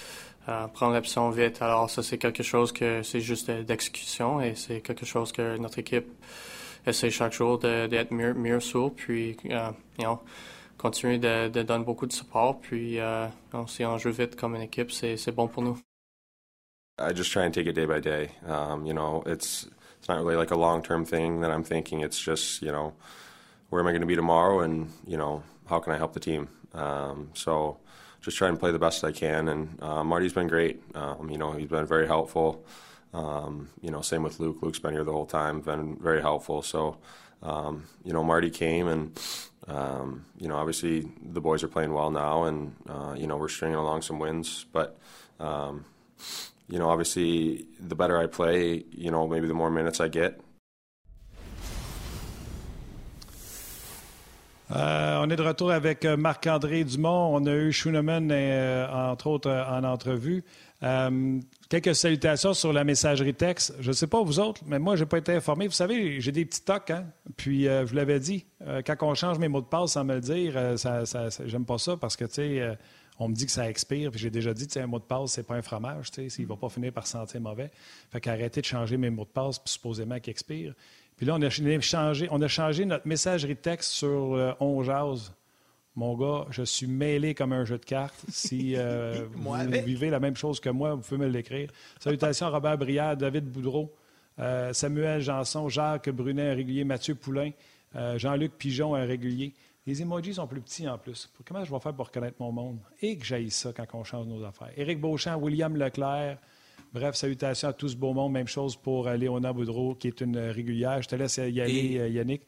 euh, prendre l'option vite. Alors ça, c'est quelque chose que c'est juste d'exécution et c'est quelque chose que notre équipe essaie chaque jour d'être mieux, mieux sur. Puis, uh, you know, continuer de, donner beaucoup de support. Puis, si on joue vite comme une équipe, c'est bon pour nous. I just try and take it day by day. Um, you know, it's it's not really like a long term thing that I'm thinking. It's just you know where am I going to be tomorrow, and you know how can I help the team. Um, so just try and play the best I can. And uh, Marty's been great. Um, you know he's been very helpful. Um, you know same with Luke. Luke's been here the whole time, been very helpful. So um, you know, Marty came and, um, you know, obviously the boys are playing well now and, uh, you know, we're stringing along some wins. But, um, you know, obviously the better I play, you know, maybe the more minutes I get. On est de retour avec euh, Marc-André Dumont. On a eu Schooneman, euh, entre autres, euh, en entrevue. Quelques salutations sur la messagerie texte. Je ne sais pas vous autres, mais moi, je n'ai pas été informé. Vous savez, j'ai des petits tocs, hein? Puis, je vous l'avais dit, quand on change mes mots de passe sans me le dire, ça, ça, ça- j'aime pas ça parce que, tu sais, on me dit que ça expire. Puis j'ai déjà dit, un mot de passe, c'est pas un fromage, tu sais, il va pas finir par sentir mauvais. Fait qu'arrêtez de changer mes mots de passe, puis supposément qu'ils expirent. Puis là, on a ch- changé, on a changé notre messagerie texte sur euh, On Jase. Mon gars, je suis mêlé comme un jeu de cartes. Si euh, vous avec. vivez la même chose que moi, vous pouvez me l'écrire. Salutations à Robert Brière, David Boudreau, euh, Samuel Janson, Jacques Brunet, un régulier, Mathieu Poulain, Jean-Luc Pigeon, un régulier. Les emojis sont plus petits en plus. Comment je vais faire pour reconnaître mon monde? Et que j'aille ça quand on change nos affaires. Éric Beauchamp, William Leclerc. Bref, salutations à tout ce beau monde. Même chose pour euh, Léona Boudreau, qui est une euh, régulière. Je te laisse y aller, Et- euh, Yannick.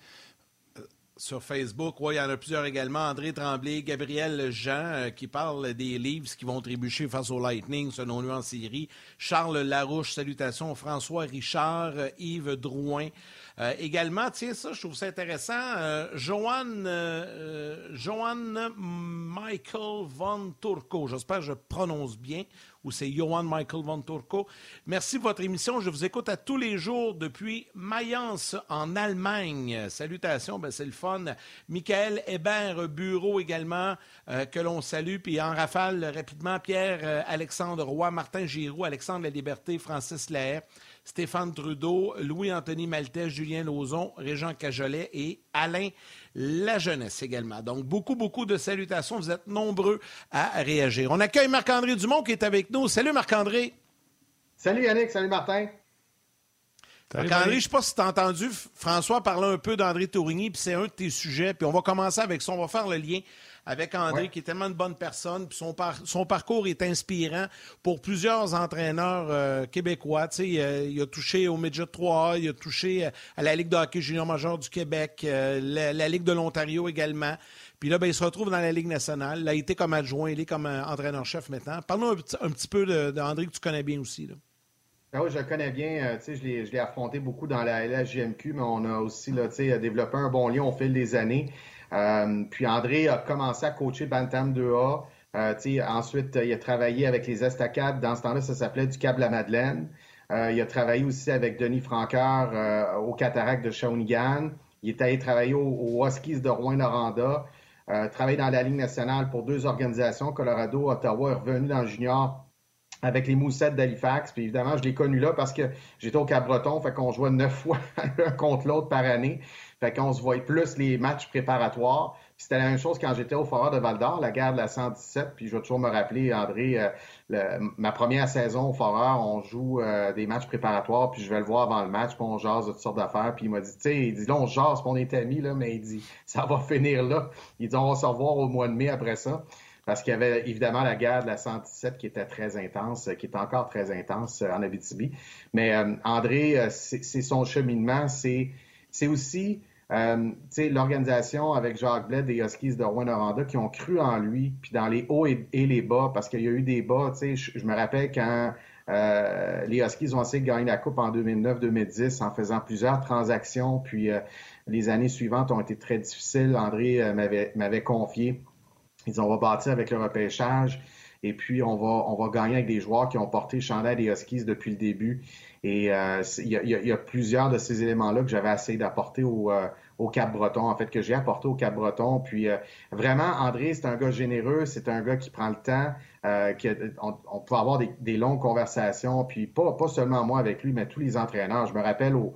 sur Facebook. Oui, il y en a plusieurs également. André Tremblay, Gabriel Jean, euh, qui parle des livres qui vont trébucher face au Lightning, selon lui en série. Charles Larouche, salutations. François Richard, euh, Yves Drouin. Euh, également, tiens, ça, je trouve ça intéressant. Euh, Johan, euh, euh, Michael Von Turco. J'espère que je prononce bien. Ou c'est Johan Michael Von Turco. Merci de votre émission. Je vous écoute à tous les jours depuis Mayence en Allemagne. Salutations, ben, c'est le fun. Michael Hébert Bureau également, que l'on salue. Puis en rafale, rapidement, Pierre Alexandre Roy, Martin Giroux, Alexandre La Liberté, Francis Lahaye, Stéphane Trudeau, Louis-Anthony Maltais, Julien Lauzon, Régent Cajolet et Alain La Jeunesse également. Donc, beaucoup, beaucoup de salutations. Vous êtes nombreux à réagir. On accueille Marc-André Dumont qui est avec nous. Salut Marc-André. Salut Yannick, salut Martin. Marc-André, je ne sais pas si tu as entendu François parler un peu d'André Tourigny, puis c'est un de tes sujets. Puis on va commencer avec ça. On va faire le lien avec André, Ouais. qui est tellement une bonne personne. Puis son, par- son parcours est inspirant pour plusieurs entraîneurs euh, québécois. Il, a- il a touché au Midget 3A, il a touché euh, à la Ligue de hockey junior major du Québec, euh, la, la Ligue de l'Ontario également. Puis là, ben, il se retrouve dans la Ligue nationale. Il a été comme adjoint, il est comme euh, entraîneur-chef maintenant. Parle-nous un, petit- un petit peu d'André que tu connais bien aussi. Là. Ah oui, je le connais bien. euh, je l'ai affronté beaucoup dans la LHJMQ, mais on a aussi là, développé un bon lien au fil des années. Euh, puis André a commencé à coacher Bantam 2A. Euh, ensuite, il a travaillé avec les Estacades. Dans ce temps-là, ça s'appelait du Câble la Madeleine. Euh, il a travaillé aussi avec Denis Franqueur au Cataract de Shawinigan. Il est allé travailler au- Huskies de Rouen-Noranda. Euh, travaillé dans la Ligue nationale pour deux organisations, Colorado, Ottawa, est revenu dans le junior avec les Moussettes d'Halifax. Puis évidemment, je l'ai connu là parce que j'étais au Cap-Breton, fait qu'on jouait neuf fois l'un contre l'autre par année. Fait qu'on se voyait plus les matchs préparatoires. C'était la même chose quand j'étais au Foreur de Val-d'Or, la guerre de la 117. Puis je vais toujours me rappeler, André, euh, ma première saison au Foreur, on joue euh, des matchs préparatoires, puis je vais le voir avant le match, puis on jase de toutes sortes d'affaires. Puis il m'a dit, tu sais, il dit, là, on jase, puis on est amis, là, mais il dit, ça va finir là. Il dit, on va se revoir au mois de mai après ça parce qu'il y avait évidemment la guerre de la 117 qui était très intense, euh, qui est encore très intense euh, en Abitibi. Mais euh, André, c'est son cheminement, c'est aussi l'organisation avec Jacques Blais des Huskies de Rouen-Noranda qui ont cru en lui, puis dans les hauts et, et les bas, parce qu'il y a eu des bas. Je, me rappelle quand les Huskies ont essayé de gagner la Coupe en 2009-2010 en faisant plusieurs transactions, puis les années suivantes ont été très difficiles. André m'avait confié. Ils disent, on va avec le repêchage et puis on va, on va gagner avec des joueurs qui ont porté le chandail des Huskies depuis le début. Et euh, il y, y a- plusieurs de ces éléments-là que j'avais essayé d'apporter au, euh, au Cap-Breton, en fait, que j'ai apporté au Cap-Breton. Puis euh, vraiment, André, c'est un gars généreux, c'est un gars qui prend le temps, euh, qui on, on peut avoir des, des longues conversations, puis pas, pas seulement moi avec lui, mais tous les entraîneurs. Je me rappelle au,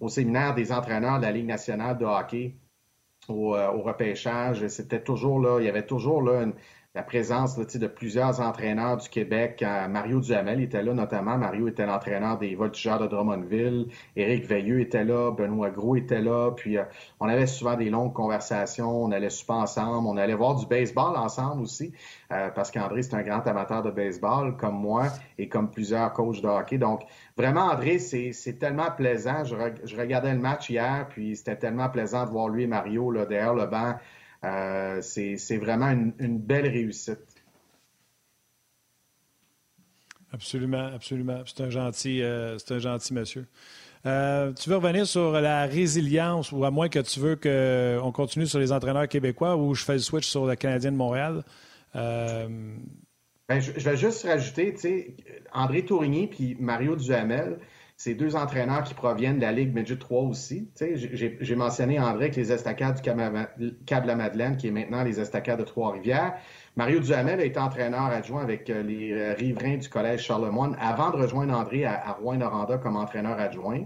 au séminaire des entraîneurs de la Ligue nationale de hockey, au, euh, au repêchage, c'était toujours là, il y avait toujours là une, la présence de plusieurs entraîneurs du Québec. Mario Duhamel était là notamment. Mario était l'entraîneur des voltigeurs de Drummondville. Éric Veilleux était là. Benoît Gros était là. Puis euh, on avait souvent des longues conversations. On allait super ensemble. On allait voir du baseball ensemble aussi. Euh, parce qu'André, c'est un grand amateur de baseball comme moi et comme plusieurs coachs de hockey. Donc, vraiment, André, c'est tellement plaisant. Je, regardais le match hier, puis c'était tellement plaisant de voir lui et Mario là, derrière le banc euh, c'est vraiment une, belle réussite. Absolument, absolument. C'est un gentil, euh, c'est un gentil monsieur. Euh, tu veux revenir sur la résilience ou à moins que tu veux qu'on continue sur les entraîneurs québécois ou je fais le switch sur le Canadien de Montréal? Ben, je, vais juste rajouter, tu sais, André Tourigny puis Mario Duhamel, c'est deux entraîneurs qui proviennent de la Ligue Midget 3 aussi. J'ai mentionné André avec les estacades du Cap-la-Madeleine, qui est maintenant les estacades de Trois-Rivières. Mario Duhamel a été entraîneur adjoint avec euh, les euh, riverains du Collège Charlemagne avant de rejoindre André à, Rouen-Noranda comme entraîneur adjoint.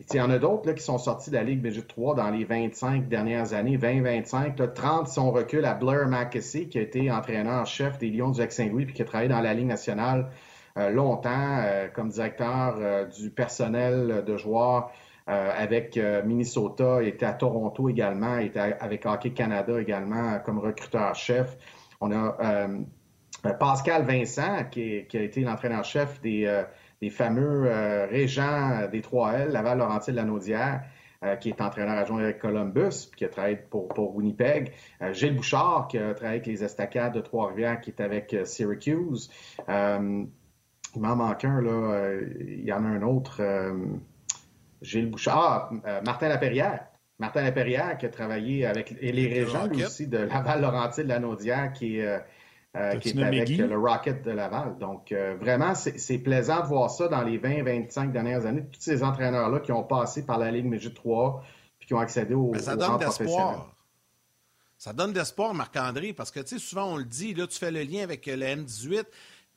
Il y en a d'autres qui sont sortis de la Ligue Midget 3 dans les 25 dernières années, 20-25. 30 sont recul à Blair McKessie, qui a été entraîneur-chef des Lions du Lac-Saint-Louis puis qui a travaillé dans la Ligue nationale longtemps euh, comme directeur euh, du personnel de joueurs avec Minnesota, était à Toronto également, était avec Hockey Canada également comme recruteur-chef. On a Pascal Vincent, qui, a été l'entraîneur-chef des, fameux régents des 3L, Laval, Laurentides, Lanaudière, qui est entraîneur adjoint avec Columbus, puis qui a travaillé pour, pour Winnipeg. Gilles Bouchard, qui a travaillé avec les Estacades de Trois-Rivières, qui est avec Syracuse. Il m'en manque un, là. Euh, il y en a un autre. Euh, Gilles Bouchard. Ah, euh, Martin Laperrière. Martin Laperrière qui a travaillé avec les régents aussi de Laval-Laurentide, Lanaudière, qui, qui est avec le Rocket de Laval. Donc, vraiment, c'est plaisant de voir ça dans les 20-25 dernières années. Tous ces entraîneurs-là qui ont passé par la Ligue Mégie 3 puis qui ont accédé au, ça donne d'espoir. Ça donne d'espoir, Marc-André, parce que, tu sais, souvent, on le dit, là, tu fais le lien avec le M18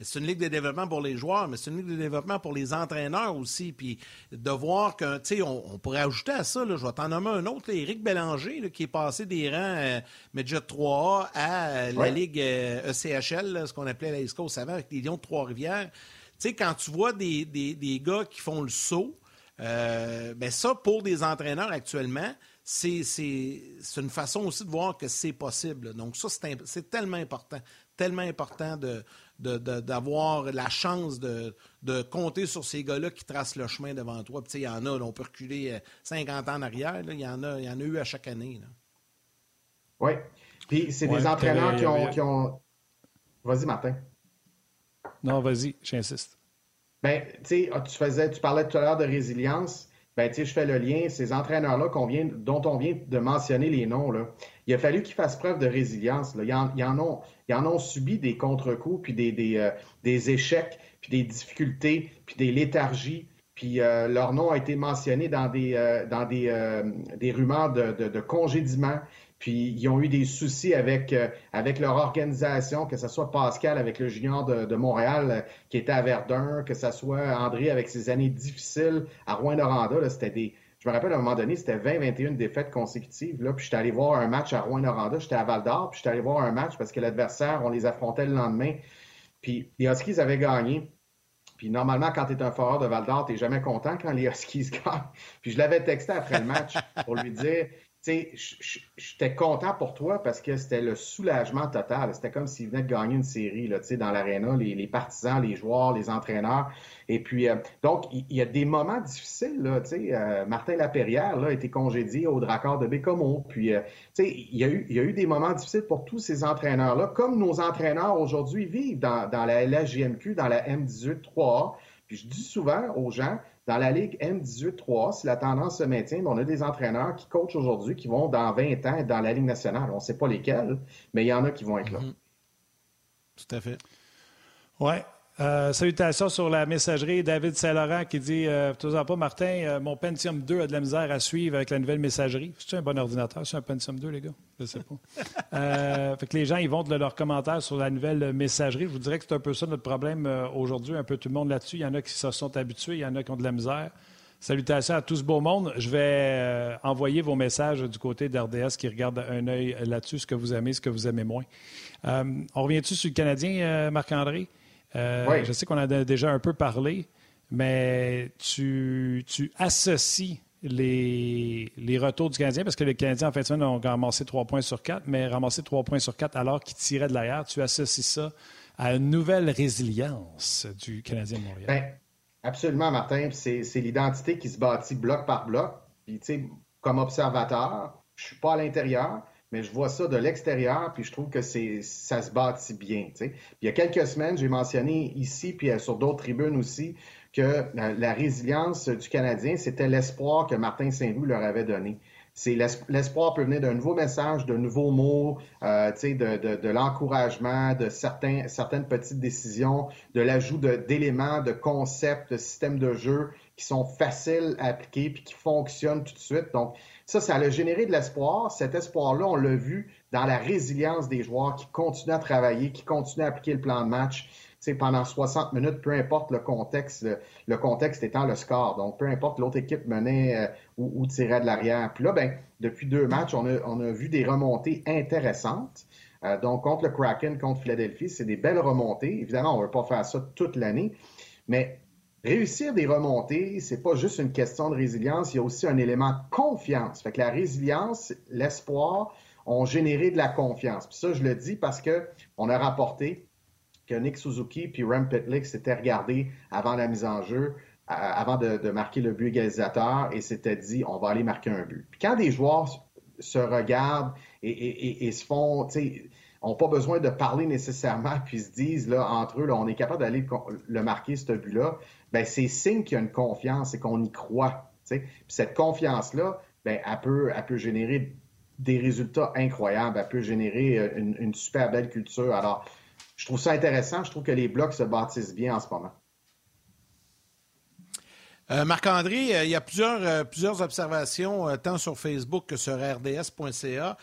c'est une ligue de développement pour les joueurs, mais c'est une ligue de développement pour les entraîneurs aussi. Puis de voir qu'un, tu sais, on, pourrait ajouter à ça, là, je vais t'en nommer un autre, Éric Bélanger, qui est passé des rangs euh, Medjet 3A à euh, la ligue ECHL, euh, e ce qu'on appelait la East Coast avant, avec les Lions de Trois-Rivières. Tu sais, quand tu vois des, des, gars qui font le saut, ben ça, pour des entraîneurs actuellement, c'est une façon aussi de voir que c'est possible. Donc ça, c'est tellement important, tellement important de, d'avoir la chance de, compter sur ces gars-là qui tracent le chemin devant toi. il y en a, on peut reculer 50 euh, ans en arrière, il y, en a, y en a eu à chaque année. Oui. Puis c'est des entraîneurs qui ont, qui ont... Vas-y, Martin. Non, vas-y, j'insiste. Ben, ah, tu faisais, tu parlais tout à l'heure de résilience. Ben, je fais le lien. Ces entraîneurs-là dont on vient de mentionner les noms, il a fallu qu'ils fassent preuve de résilience. Là. Ils, en, ont, subi des contre-coups, puis euh, des, échecs, puis des difficultés, puis des léthargies. Puis euh, leur nom a été mentionné dans des, euh, des rumeurs de, de. Puis ils ont eu des soucis avec, euh, avec leur organisation, que ce soit Pascal avec le junior de, Montréal euh, qui était à Verdun, que ce soit André avec ses années difficiles à Rouen-Noranda. C'était des. Je me rappelle à un moment donné, c'était 20-21 défaites consécutives. Là, puis j'étais allé voir un match à Rouen-Noranda, j'étais à Val d'Or, puis j'étais allé voir un match parce que l'adversaire, on les affrontait le lendemain. Puis les Huskies avaient gagné. Puis normalement, quand tu es un foreur de Val d'Or, tu jamais content quand les Huskies gagnent. Puis je l'avais texté après le match pour lui dire j'étais content pour toi parce que c'était le soulagement total. C'était comme s'il venait de gagner une série là, dans l'aréna, les, partisans, les joueurs, les entraîneurs. Et puis, euh, donc, il y, a des moments difficiles. Là, euh, Martin Laperrière a été congédié au Dracard de Bécomo. Puis, euh, il y, a eu, y a eu des moments difficiles pour tous ces entraîneurs-là, comme nos entraîneurs aujourd'hui vivent dans, dans la LHJMQ, dans la M18-3A. Puis je dis souvent aux gens, dans la Ligue M18-3, si la tendance se maintient, on a des entraîneurs qui coachent aujourd'hui qui vont dans 20 ans être dans la Ligue nationale. On ne sait pas lesquels, mais il y en a qui vont être là. Mm-hmm. Tout à fait. Oui. Euh, salutations sur la messagerie. David Saint-Laurent qui dit euh, pas, Martin, euh, mon Pentium 2 a de la misère à suivre avec la nouvelle messagerie. C'est un bon ordinateur, c'est un Pentium 2, les gars? Je ne sais pas. Euh, fait que les gens, ils vont de leurs commentaires sur la nouvelle messagerie. Je vous dirais que c'est un peu ça notre problème aujourd'hui, un peu tout le monde là-dessus. Il y en a qui se sont habitués, il y en a qui ont de la misère. Salutations à tout ce beau monde. Je vais euh, envoyer vos messages du côté d'RDS qui regarde un œil là-dessus, ce que vous aimez, ce que vous aimez moins. Euh, on revient-tu sur le Canadien, euh? Oui. Je sais qu'on a déjà un peu parlé, mais tu, tu associes les, les, retours du Canadien, parce que les Canadiens, en fin de semaine, ont ramassé trois points sur quatre, mais ramassé trois points sur quatre alors qu'ils tiraient de l'arrière. Tu associes ça à une nouvelle résilience du Canadien de Montréal. Ben, Absolument, Martin. C'est l'identité qui se bâtit bloc par bloc. Puis, tu sais, comme observateur, je suis pas à l'intérieur, mais je vois ça de l'extérieur, puis je trouve que c'est ça se bâtit bien. Puis, il y a quelques semaines, j'ai mentionné ici, puis euh, sur d'autres tribunes aussi, que euh, la résilience du Canadien, c'était l'espoir que Martin Saint-Louis leur avait donné c'est l'espoir peut venir d'un nouveau message, de nouveaux mots, euh, de, de, de l'encouragement, de certains, certaines petites décisions, de l'ajout d'éléments, de, concepts, de systèmes de jeu qui sont faciles à appliquer puis qui fonctionnent tout de suite. Donc, ça, ça a généré de l'espoir. Cet espoir-là, on l'a vu dans la résilience des joueurs qui continuent à travailler, qui continuent à appliquer le plan de match pendant 60 minutes, peu importe le contexte, le, contexte étant le score. Donc, peu importe l'autre équipe menait euh, ou, tirait de l'arrière. Puis là, ben, depuis deux matchs, on a, vu des remontées intéressantes. Euh, donc, contre le Kraken, contre Philadelphie, c'est des belles remontées. Évidemment, on ne va pas faire ça toute l'année, mais réussir des remontées, c'est pas juste une question de résilience, il y a aussi un élément de confiance. Fait que la résilience, l'espoir ont généré de la confiance. Puis ça, je le dis parce que on a rapporté que Nick Suzuki puis Rem Pitlick s'étaient regardés avant la mise en jeu, avant de, marquer le but égalisateur et s'étaient dit on va aller marquer un but. Puis quand des joueurs se regardent et, se font, tu sais, n'ont pas besoin de parler nécessairement, puis se disent là, entre eux, là, on est capable d'aller le marquer, ce but-là, ben, c'est signe qu'il y a une confiance et qu'on y croit. Puis cette confiance-là, ben, elle, peut, elle peut générer des résultats incroyables, elle peut générer euh, une, super belle culture. Alors, je trouve ça intéressant. Je trouve que les blocs se bâtissent bien en ce moment. Euh, Marc-André, euh, il y a plusieurs, plusieurs observations, tant sur Facebook que sur rds.ca.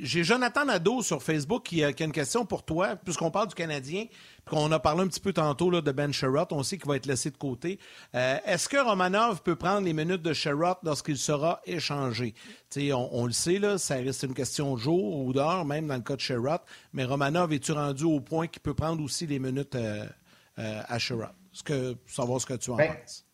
J'ai Jonathan Nadeau sur Facebook qui, a une question pour toi, puisqu'on parle du Canadien, puis qu'on a parlé un petit peu tantôt là, de Ben Sherrod, on sait qu'il va être laissé de côté. Est-ce que Romanov peut prendre les minutes de Sherrod lorsqu'il sera échangé? On, on, le sait, là, ça reste une question de jour ou d'heure, même dans le cas de Sherrod, mais Romanov, est-tu rendu au point qu'il peut prendre aussi les minutes à Sherrod? ce que, savoir ce que tu en ben, penses?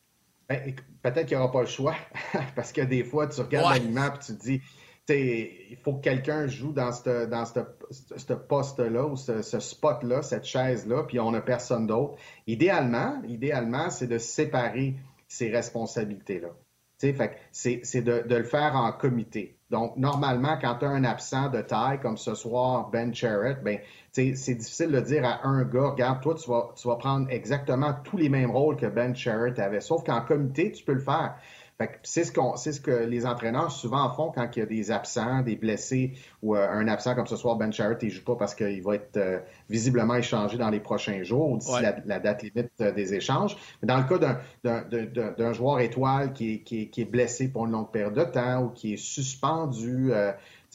Ben, peut-être qu'il n'y aura pas le choix, parce que des fois, tu regardes l'aliment et tu te dis, il faut que quelqu'un joue dans ce poste-là ou ce, spot-là, cette chaise-là, puis on n'a personne d'autre. Idéalement, idéalement, c'est de séparer ces responsabilités-là. C'est de, de, le faire en comité. Donc, normalement, quand tu as un absent de taille, comme ce soir, Ben Charrett, ben, c'est difficile de dire à un gars, regarde, toi, tu vas, tu vas prendre exactement tous les mêmes rôles que Ben Charrett avait. Sauf qu'en comité, tu peux le faire. C'est ce, ce que les entraîneurs souvent font quand il y a des absents, des blessés ou euh, un absent comme ce soir, Ben Charrett, il joue pas parce qu'il va être euh, visiblement échangé dans les prochains jours ou d'ici la, date limite euh, des échanges. Mais dans le cas d'un, joueur étoile qui est, qui, qui est, blessé pour une longue période de temps ou qui est suspendu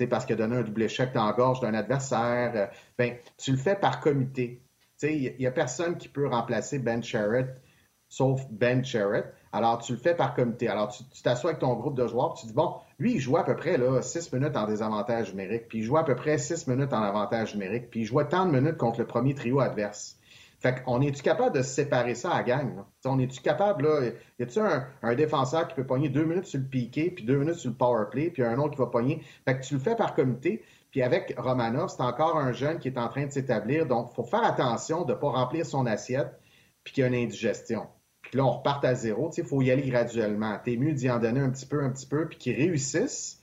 parce qu'il a donné un double échec dans la gorge d'un adversaire, ben, tu le fais par comité. Il n'y a personne qui peut remplacer Ben Charrett sauf Ben Charrett. Alors, tu le fais par comité. Alors, tu t'assois avec ton groupe de joueurs, tu dis, bon, lui, il joue à peu près là, 6 minutes en désavantage numérique, puis il joue à peu près 6 minutes en avantage numérique, puis il joue tant de minutes contre le premier trio adverse. Fait qu'on est-tu capable de séparer ça à gang? On est-tu capable, là, y a-tu un, un, défenseur qui peut pogner deux minutes sur le piqué, puis deux minutes sur le power play, puis un autre qui va pogner? Fait que tu le fais par comité, puis avec Romanov, c'est encore un jeune qui est en train de s'établir, donc il faut faire attention de ne pas remplir son assiette, puis qu'il y a une indigestion. Puis là, on repart à zéro. Il faut y aller graduellement. T'es mieux d'y en donner un petit peu, un petit peu, puis qu'ils réussissent,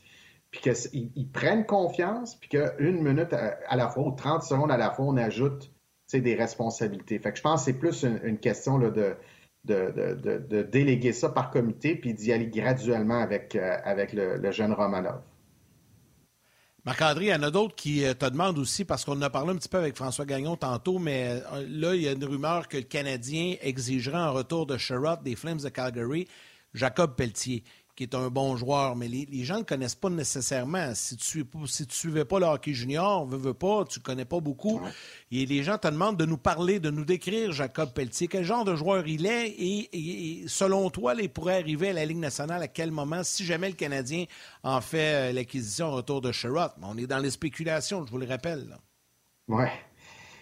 puis qu'ils prennent confiance, puis qu'une minute à, la fois ou 30 secondes à la fois, on ajoute des responsabilités. Fait que je pense que c'est plus une, question là, de, de, déléguer ça par comité, puis d'y aller graduellement avec, euh, avec le jeune Romanov. Marc-André, il y en a d'autres qui euh, te demandent aussi, parce qu'on en a parlé un petit peu avec François Gagnon tantôt, mais euh, là, il y a une rumeur que le Canadien exigerait en retour de Sherrod des Flames de Calgary Jacob Pelletier. Qui est un bon joueur, mais les, gens ne le connaissent pas nécessairement. Si tu ne si suivais pas le hockey junior, veux, veux pas, tu ne connais pas beaucoup. Et les gens te demandent de nous parler, de nous décrire Jacob Pelletier. Quel genre de joueur il est et, selon toi, il pourrait arriver à la Ligue nationale à quel moment si jamais le Canadien en fait euh, l'acquisition au retour de Sherrod? On est dans les spéculations, je vous le rappelle. Oui.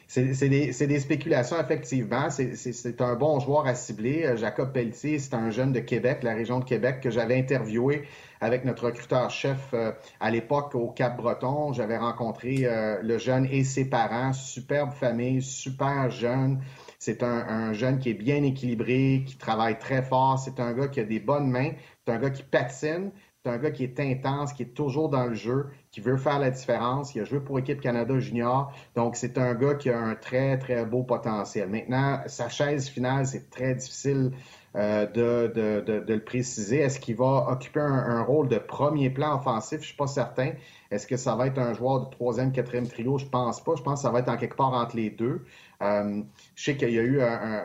C'est des, spéculations, effectivement. C'est un bon joueur à cibler. Euh, Jacob Pelletier, c'est un jeune de Québec, la région de Québec, que j'avais interviewé avec notre recruteur-chef euh, à l'époque au Cap-Breton. J'avais rencontré euh, le jeune et ses parents. Superbe famille, super jeune. C'est un, jeune qui est bien équilibré, qui travaille très fort. C'est un gars qui a des bonnes mains. C'est un gars qui patine. C'est un gars qui est intense, qui est toujours dans le jeu, qui veut faire la différence. Il a joué pour Équipe Canada Junior. Donc, c'est un gars qui a un très, très beau potentiel. Maintenant, sa chaise finale, c'est très difficile euh, de, de, le préciser. Est-ce qu'il va occuper un, rôle de premier plan offensif? Je suis pas certain. Est-ce que ça va être un joueur de troisième, quatrième trio? Je pense pas. Je pense que ça va être en quelque part entre les deux. Euh, je sais qu'il y a eu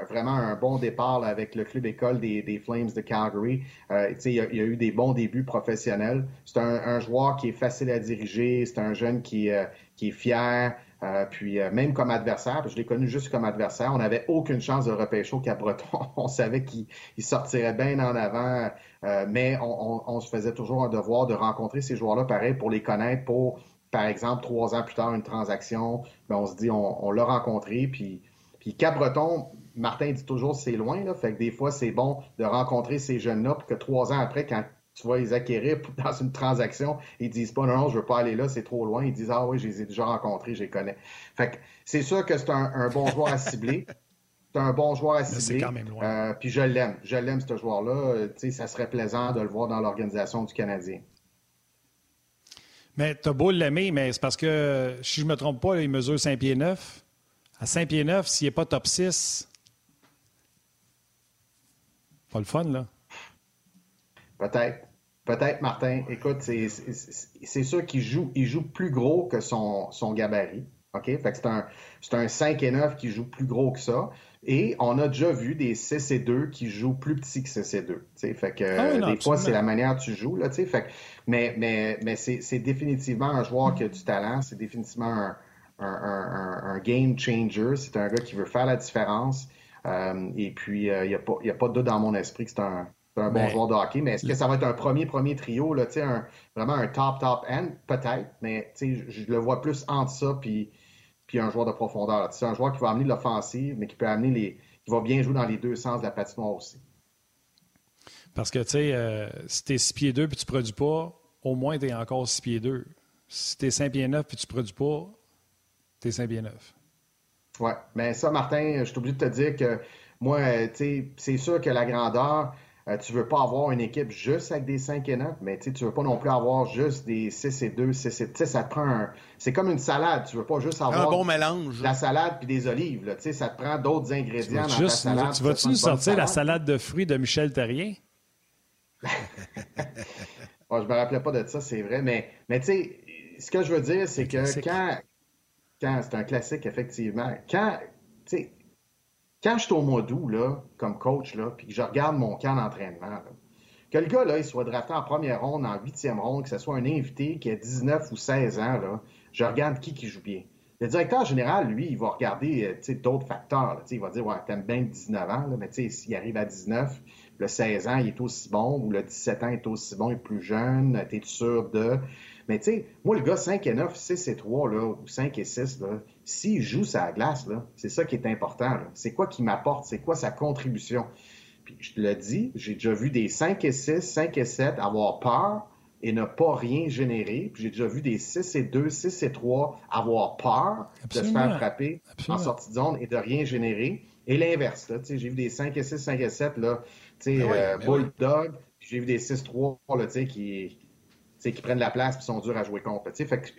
vraiment un bon départ avec le club école des, Flames de Calgary. Euh, il, y a, il, y a, eu des bons débuts professionnels. C'est un, joueur qui est facile à diriger. C'est un jeune qui, euh, qui est fier. Euh, puis même comme adversaire, je l'ai connu juste comme adversaire, on n'avait aucune chance de repêcher au Cap-Breton. on savait qu'il sortirait bien en avant, mais on, on, se faisait toujours un devoir de rencontrer ces joueurs-là, pareil, pour les connaître, pour par exemple, trois ans plus tard, une transaction, ben, on se dit, on, l'a rencontré, puis, puis Cap-Breton, Martin dit toujours c'est loin, là, fait que des fois, c'est bon de rencontrer ces jeunes-là, pour que trois ans après, quand tu vas les acquérir dans une transaction, ils disent pas non, non, je veux pas aller là, c'est trop loin. Ils disent ah oui, je les ai déjà rencontrés, je les connais. Fait que c'est sûr que c'est un, bon joueur à cibler. C'est un bon joueur à cibler. Quand même loin. Euh, puis je l'aime. Je l'aime, ce joueur-là. Euh, sais, ça serait plaisant de le voir dans l'organisation du Canadien. Mais t'as beau l'aimer, mais c'est parce que, si je ne me trompe pas, il mesure 5 pieds 9. À 5 pieds 9, s'il n'est pas top 6, pas le fun, là. Peut-être. Peut-être, Martin. Écoute, c'est sûr qu'il joue, il joue plus gros que son, son gabarit. OK? Fait que c'est un, un 5 et 9 qui joue plus gros que ça. Et on a déjà vu des 6 et 2 qui jouent plus petit que 6 et 2. Fait que ah des fois, c'est la manière dont tu joues. Là, fait mais mais, mais c'est définitivement un joueur qui a du talent. C'est définitivement un, un, un, game changer. C'est un gars qui veut faire la différence. Euh, et puis, il euh, n'y a, pas, a pas de doute dans mon esprit que c'est un, un bon joueur de hockey. Mais est-ce que ça va être un premier, premier trio, là, un, vraiment un top, top end? Peut-être, mais je, je le vois plus entre ça puis puis un joueur de profondeur. C'est un joueur qui va amener l'offensive, mais qui peut amener les. qui va bien jouer dans les deux sens de la patinoire aussi. Parce que, tu sais, euh, si tu es 6 pieds 2 puis tu ne produis pas, au moins tu es encore 6 pieds 2. Si tu es 5 pieds 9 puis tu ne produis pas, tu es 5 pieds 9. Oui, mais ça, Martin, je suis obligé de te dire que moi, tu sais, c'est sûr que la grandeur, euh, tu veux pas avoir une équipe juste avec des 5 et 9, mais tu veux pas non plus avoir juste des 6 et 2, 6 et... ça te prend un... C'est comme une salade, tu veux pas juste avoir... Un bon mélange. La salade puis des olives, là, ça te prend d'autres ingrédients dans ta salade. Tu vas-tu nous sortir la salade de fruits de Michel Terrien? bon, je me rappelais pas de ça, c'est vrai, mais, mais tu sais, ce que je veux dire, c'est que quand... quand c'est un classique, effectivement. Quand, quand je suis au mois d'août, là, comme coach, là, puis que je regarde mon camp d'entraînement, que le gars, là, il soit drafté en première ronde, en huitième ronde, que ce soit un invité qui a 19 ou 16 ans, là, je regarde qui qui joue bien. Le directeur général, lui, il va regarder euh, d'autres facteurs. Là, il va dire, ouais, t'aimes bien 19 ans, là, mais s'il arrive à 19, le 16 ans, il est aussi bon, ou le 17 ans, il est aussi bon, il est plus jeune, t'es sûr de... Mais tu sais, moi, le gars 5 et 9, 6 et 3, là, ou 5 et 6, s'il joue sa glace, c'est ça qui est important. C'est quoi qui m'apporte? C'est quoi sa contribution? Puis je te le dis, j'ai déjà vu des 5 et 6, 5 et 7 avoir peur et ne pas rien générer. Puis j'ai déjà vu des 6 et 2, 6 et 3 avoir peur de se faire frapper en sortie de zone et de rien générer. Et l'inverse, j'ai vu des 5 et 6, 5 et 7, là, ben euh, ben Bulldog, j'ai vu des 6-3, tu sais, qui qui prennent la place et sont durs à jouer contre. Fait que,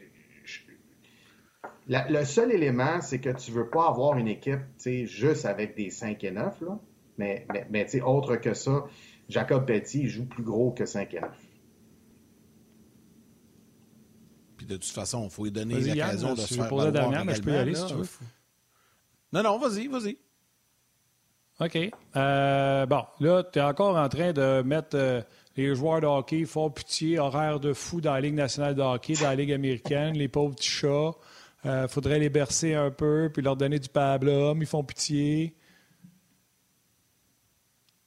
le seul élément, c'est que tu veux pas avoir une équipe juste avec des 5 et 9. Là. Mais, mais, mais autre que ça, Jacob Petit joue plus gros que 5 et 9. Puis de toute façon, il faut lui donner l'occasion de se faire la dernière, mais je peux y aller si tu veux. Non, non, vas-y, vas-y. OK. Euh, bon, là, tu es encore en train de mettre euh, les joueurs de hockey fort pitié, horaire de fou dans la Ligue nationale de hockey, dans la Ligue américaine, les pauvres petits chats. Euh, faudrait les bercer un peu, puis leur donner du pablum. Ils font pitié.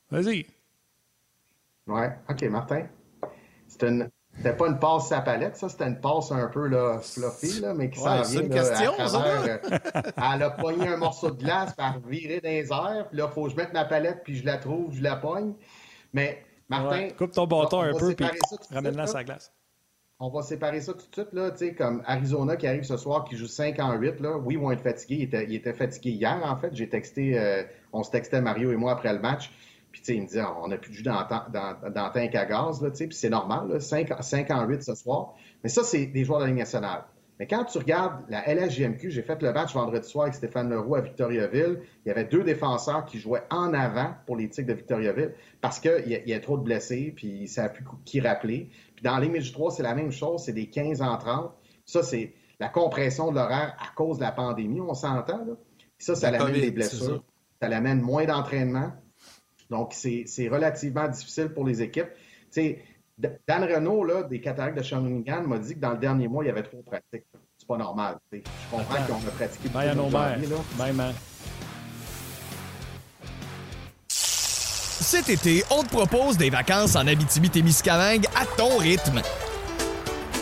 Vas-y. Ouais, OK, Martin. C'était pas une passe à palette, ça, c'était une passe un peu là, fluffy, là, mais qui s'en vient. C'est une question, à travers, euh, elle a pogné un morceau de glace, par virer dans les airs, puis là, il faut que je mette ma palette, puis je la trouve, je la pogne. Mais, Martin. Ouais, coupe ton bâton on un peu, puis ramène-la là. la glace. On va séparer ça tout de suite, là, comme Arizona qui arrive ce soir, qui joue 5 en 8, là. Oui, ils vont être fatigués. Ils étaient, ils étaient fatigués hier, en fait. J'ai texté, euh, on se textait Mario et moi après le match. Puis, tu sais, il me disait, on n'a plus de jus dans, dans, dans tank à gaz, là, tu sais. Puis c'est normal, là, 5, 5 en 8 ce soir. Mais ça, c'est des joueurs de la Ligue nationale. Mais quand tu regardes la LHJMQ, j'ai fait le match vendredi soir avec Stéphane Leroux à Victoriaville. Il y avait deux défenseurs qui jouaient en avant pour les Tigres de Victoriaville parce qu'il y, a- y a trop de blessés, puis ne savait plus qui rappeler. Puis dans l'image 3, c'est la même chose, c'est des 15 en 30. Ça, c'est la compression de l'horaire à cause de la pandémie, on s'entend. Là. Puis ça, ça La l'amène des blessures. ça. Ça l'amène moins d'entraînement. Donc, c'est c'est relativement difficile pour les équipes. Tu sais, Dan Renault, là, des cataractes de Shawinigan, m'a dit que dans le dernier mois, il y avait trop de pratiques. C'est pas normal. tu sais. Je comprends qu'on a pratiqué Bye à nos mères. Cet été, on te propose des vacances en Abitibi-Témiscamingue à ton rythme.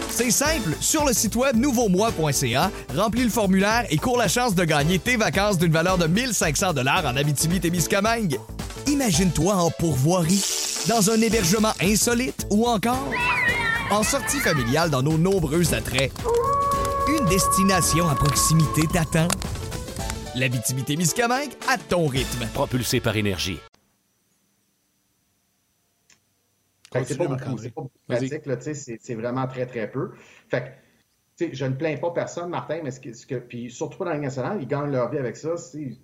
C'est simple, sur le site web nouveaumois.ca, remplis le formulaire et cours la chance de gagner tes vacances d'une valeur de 1500 dollars en Abitibi-Témiscamingue. Imagine-toi en pourvoirie, dans un hébergement insolite ou encore en sortie familiale dans nos nombreux attraits. Une destination à proximité t'attend. L'Abitibi-Témiscamingue à ton rythme. Propulsé par énergie. Fait que c'est pas beaucoup, c'est pas beaucoup pratique, là, tu sais, c'est vraiment très, très peu. Fait que, tu sais, je ne plains pas personne, Martin, mais ce que, ce que- puis surtout pas dans la Ligue nationale, ils gagnent leur vie avec ça. C'est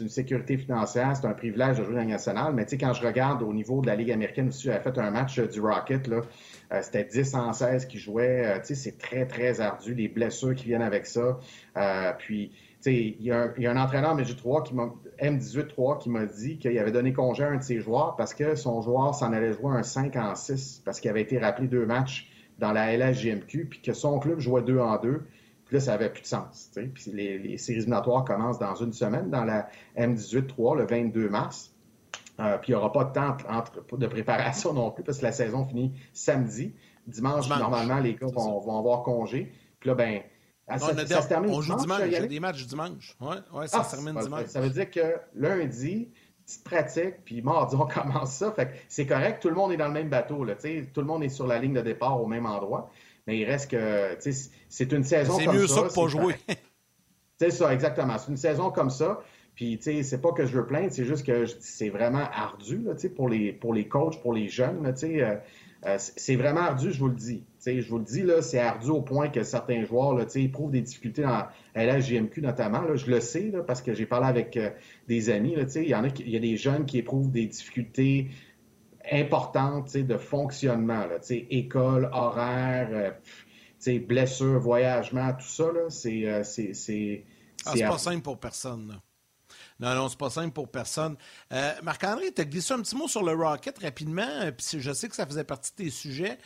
une sécurité financière, c'est un privilège de jouer dans la Ligue nationale. Mais tu sais, quand je regarde au niveau de la Ligue américaine aussi, j'avais fait un match euh, du Rocket, là, euh, c'était 10 en 16 qui jouaient. Euh, tu sais, c'est très, très ardu, les blessures qui viennent avec ça. Euh, puis, il y, a un- entraîneur MJ3 qui m'a M18-3 qui m'a dit qu'il avait donné congé à un de ses joueurs parce que son joueur s'en allait jouer un 5 en 6 parce qu'il avait été rappelé deux matchs dans la LHJMQ puis que son club jouait 2 en 2. Puis là, ça avait plus de sens. Puis les, les séries éliminatoires commencent dans une semaine dans la M18-3 le 22 mars. Euh, puis il n'y aura pas de temps entre- de préparation non plus parce que la saison finit samedi. Dimanche, Dimanche. normalement, les gars vont, vont avoir congé. Puis là, ben, Non, ça, ça se termine on joue dimanche, il y a des matchs dimanche. Ouais, ouais, ça Ah, se termine ça- dimanche. Ça veut dire que lundi, petite pratique, puis mardi, on commence ça. Fait que c'est correct, tout le monde est dans le même bateau. Là, tout le monde est sur la ligne de départ au même endroit. Mais il reste que c'est une saison C'est comme mieux ça. ça que pas c'est jouer. c'est ça, exactement. C'est une saison comme ça. Puis, tu sais, c'est pas que je veux plaindre, c'est juste que c'est vraiment ardu, là, tu sais, pour les, pour les coachs, pour les jeunes, là, tu sais. euh, euh, c'est vraiment ardu, je vous le dis. Tu sais, je vous le dis, là, c'est ardu au point que certains joueurs, là, tu sais, éprouvent des difficultés dans LHJMQ notamment, là. Je le sais, là, parce que j'ai parlé avec euh, des amis, là, tu sais. Il y en a, qui- il y a des jeunes qui éprouvent des difficultés importantes, tu sais, de fonctionnement, là, tu sais, école, horaire, euh, pff, tu sais, blessures, voyagement, tout ça, là, c'est... c'est- c'est- Ah, c'est c'est pas simple pour personne. là. Non, non, c'est pas simple pour personne. Euh, Marc-André, tu as glissé un petit mot sur le Rocket rapidement, euh, puis je sais que ça faisait partie de tes sujets.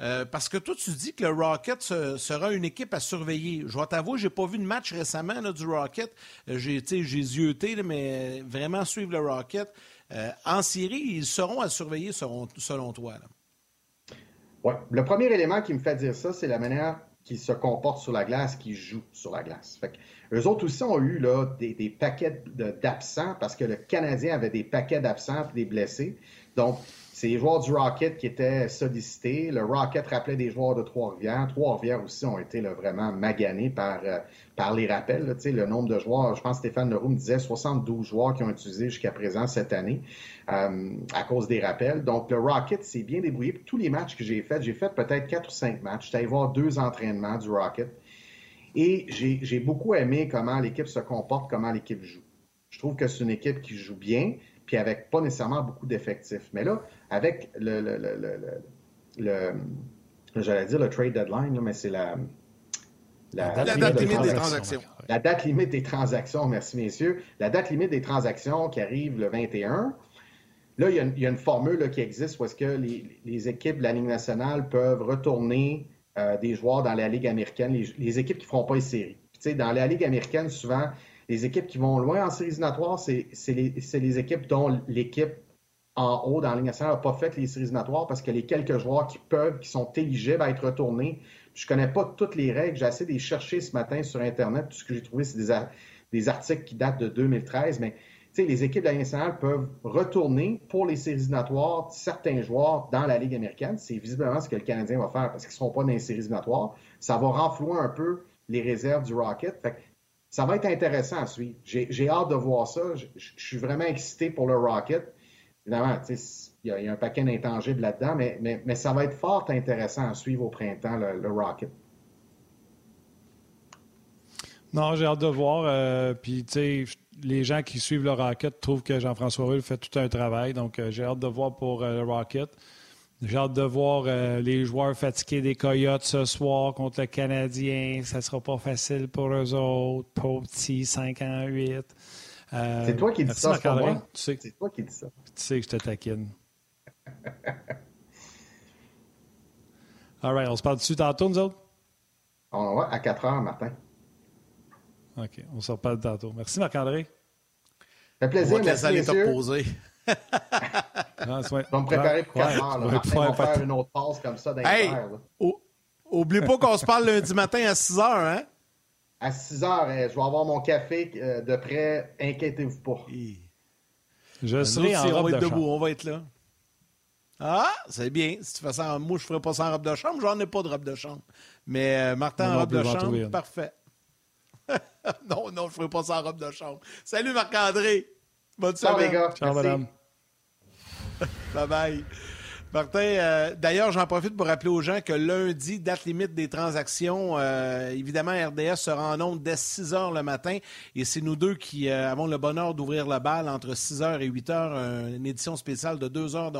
euh, parce que toi, tu dis que le Rocket se- sera une équipe à surveiller. Je vais t'avouer, j'ai pas vu de match récemment du Rocket. J'ai, zioté, mais vraiment suivre le Rocket. En série, ils seront à surveiller selon, toi. Ouais. Le premier élément qui me fait dire ça, c'est la manière qu'ils se comportent sur la glace, qu'ils jouent sur la glace. Fait que eux autres aussi ont eu là, des, des paquets d'absents parce que le Canadien avait des paquets d'absents et des blessés. Donc, c'est les joueurs du Rocket qui étaient sollicités. Le Rocket rappelait des joueurs de Trois-Rivières. Trois-Rivières aussi ont été vraiment maganés par, euh, par les rappels. le nombre de joueurs, je pense que Stéphane Leroux me disait 72 joueurs qui ont utilisé jusqu'à présent cette année euh, à cause des rappels. Donc, le Rocket s'est bien débrouillé. Tous les matchs que j'ai faits, j'ai fait peut-être quatre ou cinq matchs. J'étais allé voir deux entraînements du Rocket. Et j'ai beaucoup aimé comment l'équipe se comporte, comment l'équipe joue. Je trouve que c'est une équipe qui joue bien, puis avec pas nécessairement beaucoup d'effectifs. Mais là, avec le, le, le, le, j'allais dire le trade deadline, là, mais c'est la, La, date, limite des transactions. La date limite des transactions, merci messieurs. La date limite des transactions qui arrive le 21. Là, il y a une, formule qui existe où est-ce que les, équipes de la Ligue nationale peuvent retourner euh, des joueurs dans la Ligue américaine, les, équipes qui ne feront pas les séries. dans la Ligue américaine, souvent, les équipes qui vont loin en séries éliminatoires, c'est les, équipes dont l'équipe en haut dans la Ligue nationale n'a pas fait les séries éliminatoires parce que les quelques joueurs qui peuvent, qui sont éligibles à être retournés, je connais pas toutes les règles. J'ai essayé de les chercher ce matin sur Internet. Tout ce que j'ai trouvé, c'est des, articles qui datent de 2013. Mais les équipes de la Ligue nationale peuvent retourner pour les séries éliminatoires certains joueurs dans la Ligue américaine. C'est visiblement ce que le Canadien va faire parce qu'ils ne seront pas dans les séries éliminatoires. Ça va renflouer un peu les réserves du Rocket. Ça va être intéressant à suivre. J'ai hâte de voir ça. Je, suis vraiment excité pour le Rocket. Évidemment, il y, a un paquet d'intangibles là-dedans, mais, mais, ça va être fort intéressant à suivre au printemps, le, Rocket. Non, j'ai hâte de voir. Euh, puis, tu sais, les gens qui suivent le Rocket trouvent que Jean-François Rulle fait tout un travail. Donc, euh, j'ai hâte de voir pour euh, le Rocket. J'ai hâte de voir les joueurs fatigués des Coyotes ce soir contre le Canadien. Ça ne sera pas facile pour eux autres. Pauvres petits, 5 ans, 8. c'est toi qui dis ça, c'est moi. C'est toi qui dis ça. Tu sais que je te taquine. All right, on se parle dessus tantôt, nous autres? On va à 4 heures, Martin. OK, on se reparle tantôt. Merci, Marc-André. Ça fait plaisir, on merci, aller te reposer. Non, je vais me préparer pour 4 heures. Là. on va faire une autre pause comme ça dans hey, Oublie pas qu'on se parle lundi matin à 6 heures, hein? À 6 heures, eh, je vais avoir mon café euh, de près. Inquiétez-vous pas. Je serai en robe on va être de debout, on va être là. Ah, c'est bien. Si tu fais ça, moi, je ne ferai pas ça en robe de chambre. J'en ai pas de robe de chambre. Mais euh, Martin en robe de chambre, parfait. non, non, je ne ferai pas ça en robe de chambre. Salut Marc-André. Bonne Ciao, semaine. les gars. Ciao, madame. bye. Martin, euh, d'ailleurs, j'en profite pour rappeler aux gens que lundi, date limite des transactions, euh, évidemment, RDS sera en ondes dès 6 heures le matin et c'est nous deux qui euh, avons le bonheur d'ouvrir le bal entre 6 heures et 8 heures, une édition spéciale de 2 heures de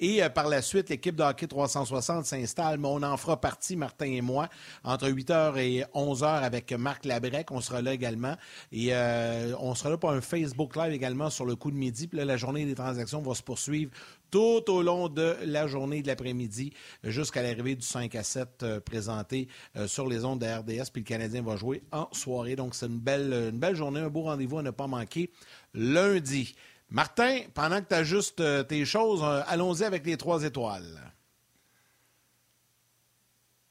et euh, par la suite, l'équipe de hockey 360 s'installe, mais on en fera partie, Martin et moi, entre 8h et 11h avec Marc Labrec. On sera là également. Et euh, on sera là pour un Facebook Live également sur le coup de midi. Puis là, la journée des transactions va se poursuivre tout au long de la journée de l'après-midi jusqu'à l'arrivée du 5 à 7 euh, présenté sur les ondes de RDS. Puis le Canadien va jouer en soirée. Donc, c'est une belle, une belle journée, un beau rendez-vous à ne pas manquer lundi. Martin, pendant que tu ajustes euh, tes choses, euh, allons-y avec les trois étoiles.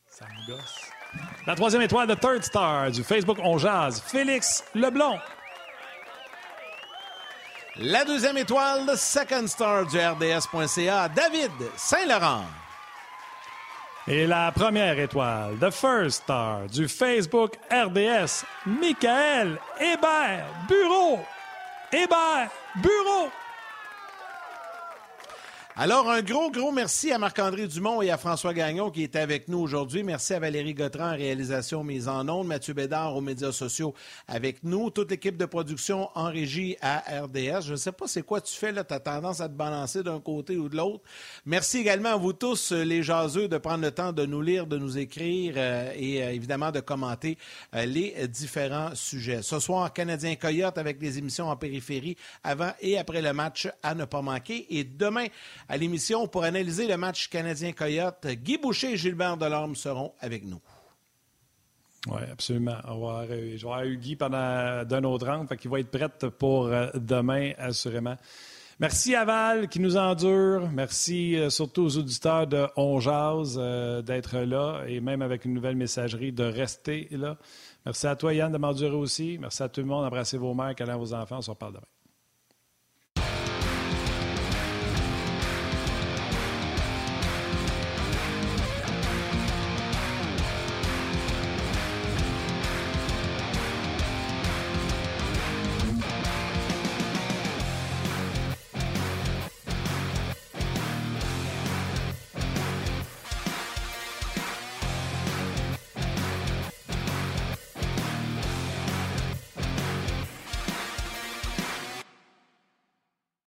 Ça me gosse. La troisième étoile de Third Star du Facebook On Jazz, Félix Leblond. La deuxième étoile de Second Star du RDS.ca, David Saint-Laurent. Et la première étoile, de First Star du Facebook RDS, Michael Hébert Bureau. Hébert Bureau. Alors, un gros, gros merci à Marc-André Dumont et à François Gagnon qui étaient avec nous aujourd'hui. Merci à Valérie Gautran en réalisation mise en ondes, Mathieu Bédard aux médias sociaux avec nous, toute l'équipe de production en régie à RDS. Je ne sais pas c'est quoi tu fais là, tu as tendance à te balancer d'un côté ou de l'autre. Merci également à vous tous, les jaseux, de prendre le temps de nous lire, de nous écrire euh, et euh, évidemment de commenter euh, les différents sujets. Ce soir, Canadien Coyote avec des émissions en périphérie avant et après le match à ne pas manquer. Et demain, à l'émission pour analyser le match canadien-Coyote. Guy Boucher et Gilbert Delorme seront avec nous. Oui, absolument. On va je vais avoir eu Guy pendant d'un autre rang, fait qu'il va être prêt pour euh, demain, assurément. Merci à Val qui nous endure. Merci euh, surtout aux auditeurs de On Jazz euh, d'être là et même avec une nouvelle messagerie de rester là. Merci à toi, Yann, de m'endurer aussi. Merci à tout le monde. Embrassez vos mères, câlins vos enfants. On se reparle demain.